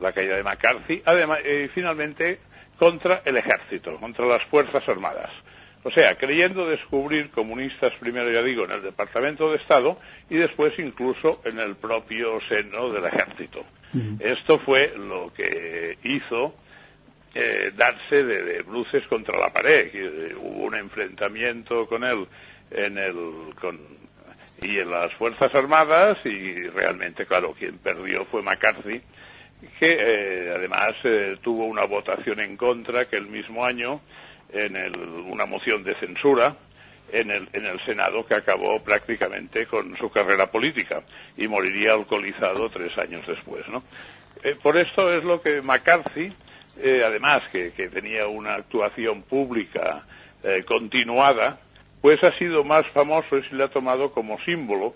la caída de McCarthy, además, eh, finalmente contra el ejército, contra las Fuerzas Armadas. O sea, creyendo descubrir comunistas primero, ya digo, en el Departamento de Estado y después incluso en el propio seno del ejército. Esto fue lo que hizo eh, darse de, de bruces contra la pared. eh, hubo un enfrentamiento con él en el, con, y en las Fuerzas Armadas y realmente, claro, quien perdió fue McCarthy, que eh, además eh, tuvo una votación en contra que el mismo año en el- una moción de censura en el, en el Senado que acabó prácticamente con su carrera política y moriría alcoholizado tres años después. ¿no? Eh, por esto es lo que McCarthy, además que, tenía una actuación pública continuada, pues ha sido más famoso y se le ha tomado como símbolo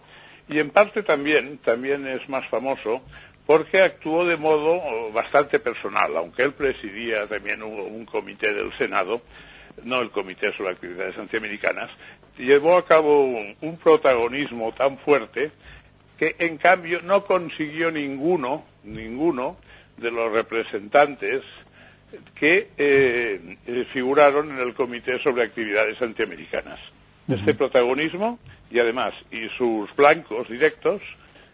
y en parte también, también es más famoso porque actuó de modo oh, bastante personal, aunque él presidía también un, un comité del Senado, no el Comité sobre Actividades Antiamericanas, llevó a cabo un, un protagonismo tan fuerte que en cambio no consiguió ninguno, ninguno de los representantes que eh, eh, figuraron en el Comité sobre Actividades Antiamericanas. Este protagonismo y además y sus blancos directos,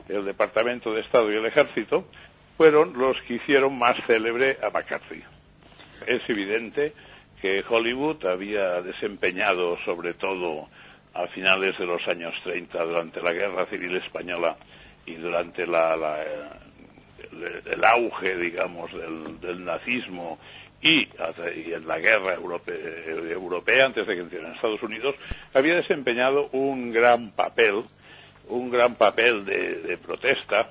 el Departamento de Estado y el Ejército, fueron los que hicieron más célebre a McCarthy. Es evidente que Hollywood había desempeñado, sobre todo a finales de los años 30, durante la Guerra Civil Española y durante la, la, eh, el, auge, digamos, del, nazismo y, en la guerra europe- europea, antes de que entrara en Estados Unidos, había desempeñado un gran papel, un gran papel de, de protesta,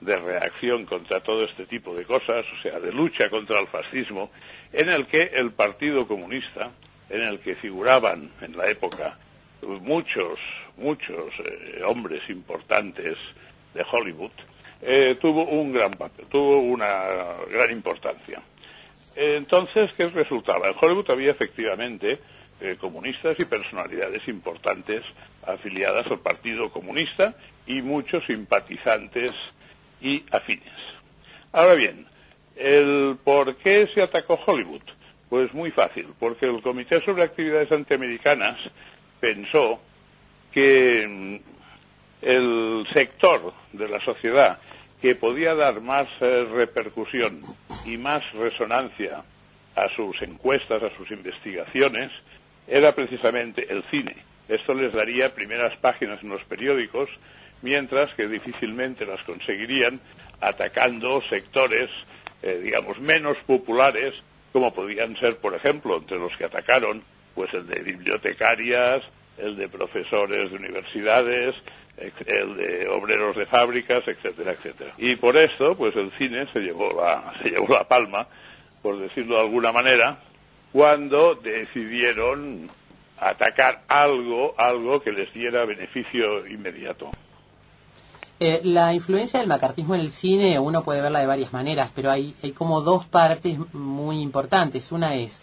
de reacción contra todo este tipo de cosas, o sea, de lucha contra el fascismo, en el que el Partido Comunista, en el que figuraban en la época muchos, muchos eh, hombres importantes de Hollywood, eh, tuvo un gran papel, tuvo una gran importancia. Entonces, ¿qué resultaba? En Hollywood había efectivamente eh, comunistas y personalidades importantes afiliadas al Partido Comunista y muchos simpatizantes y afines. Ahora bien, el ¿por qué se atacó Hollywood? Pues muy fácil, porque el Comité sobre Actividades Antiamericanas pensó que mm, el sector de la sociedad que podía dar más eh, repercusión y más resonancia a sus encuestas, a sus investigaciones, era precisamente el cine. Esto les daría primeras páginas en los periódicos, mientras que difícilmente las conseguirían atacando sectores, eh, digamos, menos populares como podían ser, por ejemplo, entre los que atacaron, pues el de bibliotecarias, el de profesores de universidades, el de obreros de fábricas, etcétera, etcétera. Y por esto, pues el cine se llevó la, se llevó la palma, por decirlo de alguna manera, cuando decidieron atacar algo, algo que les diera beneficio inmediato. Eh, la influencia del macartismo en el cine uno puede verla de varias maneras, pero hay, hay como dos partes muy importantes. Una es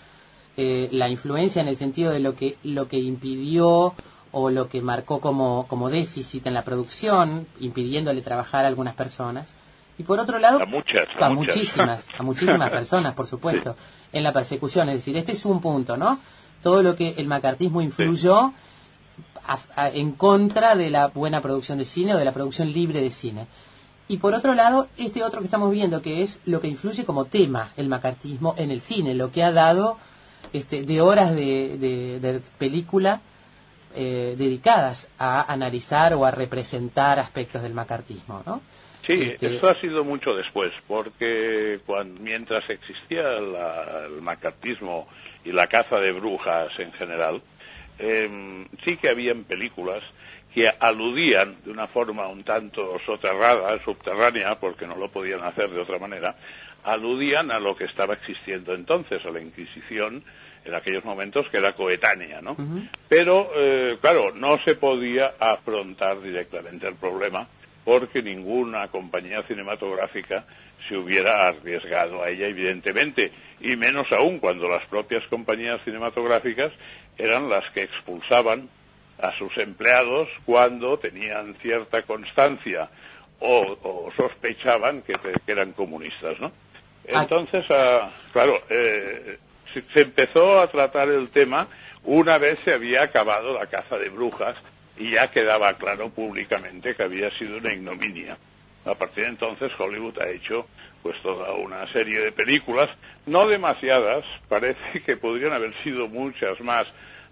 eh, la influencia en el sentido de lo que, lo que impidió o lo que marcó como, como déficit en la producción, impidiéndole trabajar a algunas personas. Y por otro lado, A muchas, a a muchas. muchísimas, a muchísimas personas, por supuesto, en la persecución. Es decir, este es un punto, ¿no? Todo lo que el macartismo influyó a- a- en contra de la buena producción de cine o de la producción libre de cine. Y por otro lado, este otro que estamos viendo, que es lo que influye como tema el macartismo en el cine, lo que ha dado este, de horas de, de- de película eh, dedicadas a analizar o a representar aspectos del macartismo, ¿no? Sí, Este- esto ha sido mucho después, porque mientras existía la- el macartismo y la caza de brujas en general, em, sí que habían películas que aludían de una forma un tanto soterrada, subterránea, porque no lo podían hacer de otra manera, aludían a lo que estaba existiendo entonces, a la Inquisición en aquellos momentos que era coetánea, ¿no? Pero, eh, claro, no se podía afrontar directamente el problema porque ninguna compañía cinematográfica se hubiera arriesgado a ella, evidentemente, y menos aún cuando las propias compañías cinematográficas eran las que expulsaban a sus empleados cuando tenían cierta constancia o, o sospechaban que, eran comunistas, ¿no? Entonces, ah, claro, eh, se, se empezó a tratar el tema una vez se había acabado la caza de brujas y ya quedaba claro públicamente que había sido una ignominia. A partir de entonces Hollywood ha hecho pues toda una serie de películas, no demasiadas, parece que podrían haber sido muchas más,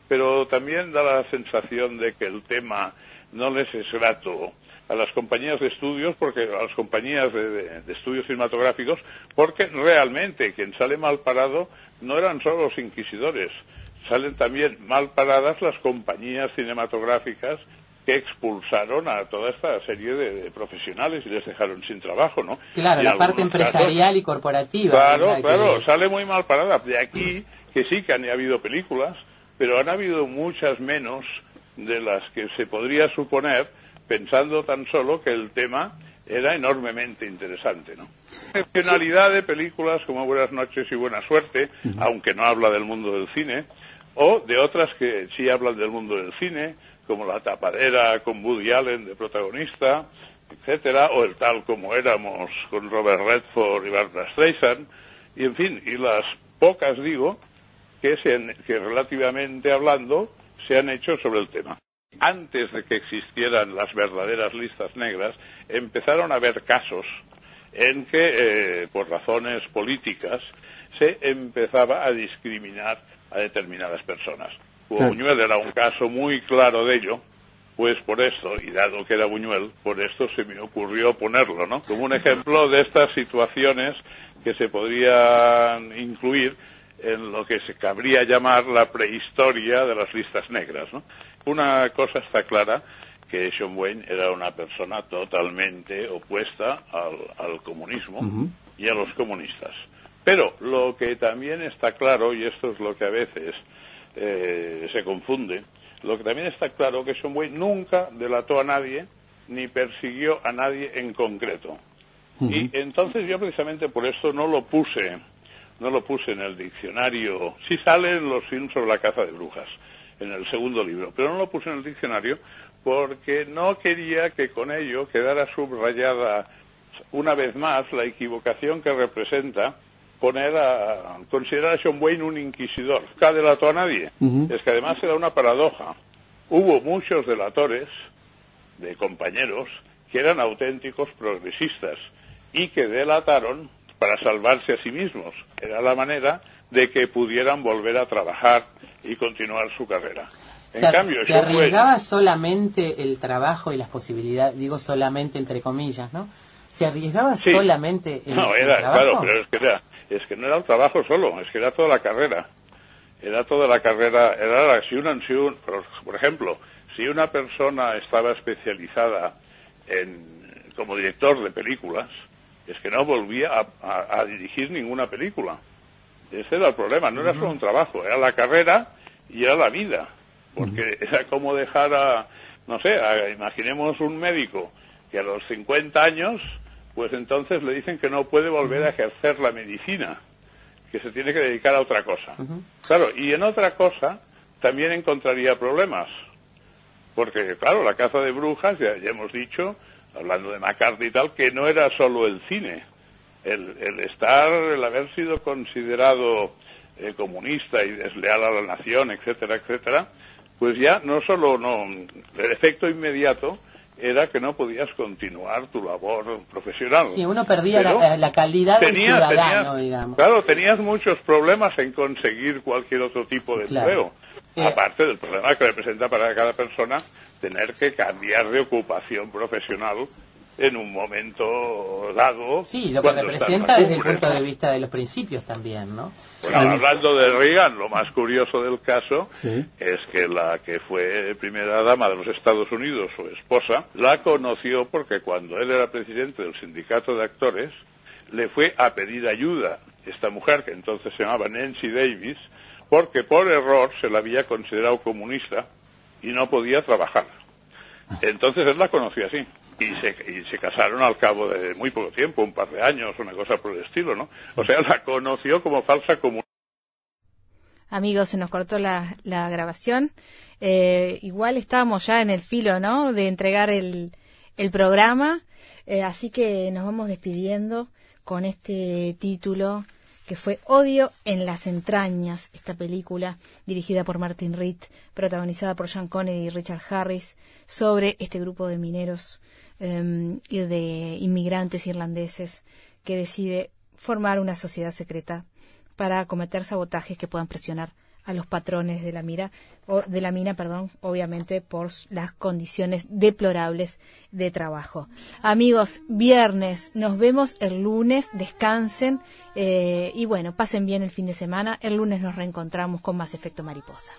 pero también da la sensación de que el tema no les es grato a las compañías de estudios, porque a las compañías de, de- estudios cinematográficos, porque realmente quien sale mal parado no eran solo los inquisidores, salen también mal paradas las compañías cinematográficas que expulsaron a toda esta serie de, de profesionales y les dejaron sin trabajo, ¿no? Claro, Y la parte casos- empresarial y corporativa. Claro, claro, Que- sale muy mal parada. De aquí que sí que han habido películas, pero han habido muchas menos de las que se podría suponer, pensando tan solo que el tema era enormemente interesante, ¿no? Excepcionalidad de películas como Buenas noches y Buena suerte, aunque no habla del mundo del cine, o de otras que sí hablan del mundo del cine, como La tapadera con Woody Allen de protagonista, etcétera, o el tal como éramos con Robert Redford y Barbara Streisand, y en fin, y las pocas digo que, se que relativamente hablando se han hecho sobre el tema. Antes de que existieran las verdaderas listas negras, empezaron a haber casos en que, eh, por razones políticas, se empezaba a discriminar a determinadas personas. Claro. Buñuel era un caso muy claro de ello, pues por esto, y dado que era Buñuel, por esto se me ocurrió ponerlo, ¿no? Como un ejemplo de estas situaciones que se podrían incluir en lo que se cabría llamar la prehistoria de las listas negras, ¿no? Una cosa está clara, que John Wayne era una persona totalmente opuesta al, al comunismo y a los comunistas. Pero lo que también está claro, y esto es lo que a veces eh, se confunde, lo que también está claro que John Wayne nunca delató a nadie ni persiguió a nadie en concreto. Y entonces yo precisamente por esto no lo puse, no lo puse en el diccionario. Sí salen los films sobre la caza de brujas en el segundo libro, pero no lo puse en el diccionario porque no quería que con ello quedara subrayada una vez más la equivocación que representa poner a considerar a John Wayne un inquisidor. Nunca delató a nadie. Es que además era una paradoja. Hubo muchos delatores de compañeros que eran auténticos progresistas y que delataron para salvarse a sí mismos. Era la manera de que pudieran volver a trabajar y continuar su carrera. En se, ar- cambio, se John Wayne- arriesgaba solamente el trabajo y las posibilidades, digo solamente entre comillas, ¿no? Se arriesgaba Sí. solamente el, No, el era, trabajo. claro, pero es que era, es que no era el trabajo solo, es que era toda la carrera. Era toda la carrera, era la, si una, si un- por, por ejemplo, si una persona estaba especializada en, como director de películas, es que no volvía a, a- a dirigir ninguna película. Ese era el problema, no era solo un trabajo, era la carrera y era la vida. Porque era como dejar a, no sé, a- imaginemos un médico que a los 50 años, pues entonces le dicen que no puede volver a ejercer la medicina, que se tiene que dedicar a otra cosa. Claro, y en otra cosa también encontraría problemas. Porque, claro, la caza de brujas, ya, ya hemos dicho, hablando de McCarthy y tal, que no era solo el cine. El, el estar, el haber sido considerado eh, comunista y desleal a la nación, etcétera, etcétera, pues ya no solo no, el efecto inmediato era que no podías continuar tu labor profesional. Sí, uno perdía la, la calidad tenías- ciudadano, digamos. Claro, tenías muchos problemas en conseguir cualquier otro tipo de Claro. empleo. Eh, Aparte del problema que representa para cada persona tener que cambiar de ocupación profesional en un momento dado. Sí, lo que representa desde el punto ¿no? de vista de los principios también, ¿no? Bueno, hablando de Reagan, lo más curioso del caso Sí. es que la que fue primera dama de los Estados Unidos, su esposa, la conoció porque cuando él era presidente del sindicato de actores, le fue a pedir ayuda esta mujer, que entonces se llamaba Nancy Davis, porque por error se la había considerado comunista y no podía trabajar. Entonces él la conoció así. Y se, y se casaron al cabo de muy poco tiempo, un par de años, una cosa por el estilo, ¿no? O sea, la conoció como falsa comunista. Amigos, se nos cortó la, la grabación. Eh, igual estábamos ya en el filo, ¿no? De entregar el, el programa. Eh, así que nos vamos despidiendo con este título que fue Odio en las entrañas, esta película dirigida por Martin Reed, protagonizada por Sean Connery y Richard Harris, sobre este grupo de mineros eh, y de inmigrantes irlandeses que decide formar una sociedad secreta para cometer sabotajes que puedan presionar a los patrones de la mira o de la mina, perdón, obviamente por las condiciones deplorables de trabajo. Amigos, viernes, nos vemos el lunes, descansen eh, y bueno, pasen bien el fin de semana. El lunes nos reencontramos con más efecto mariposa.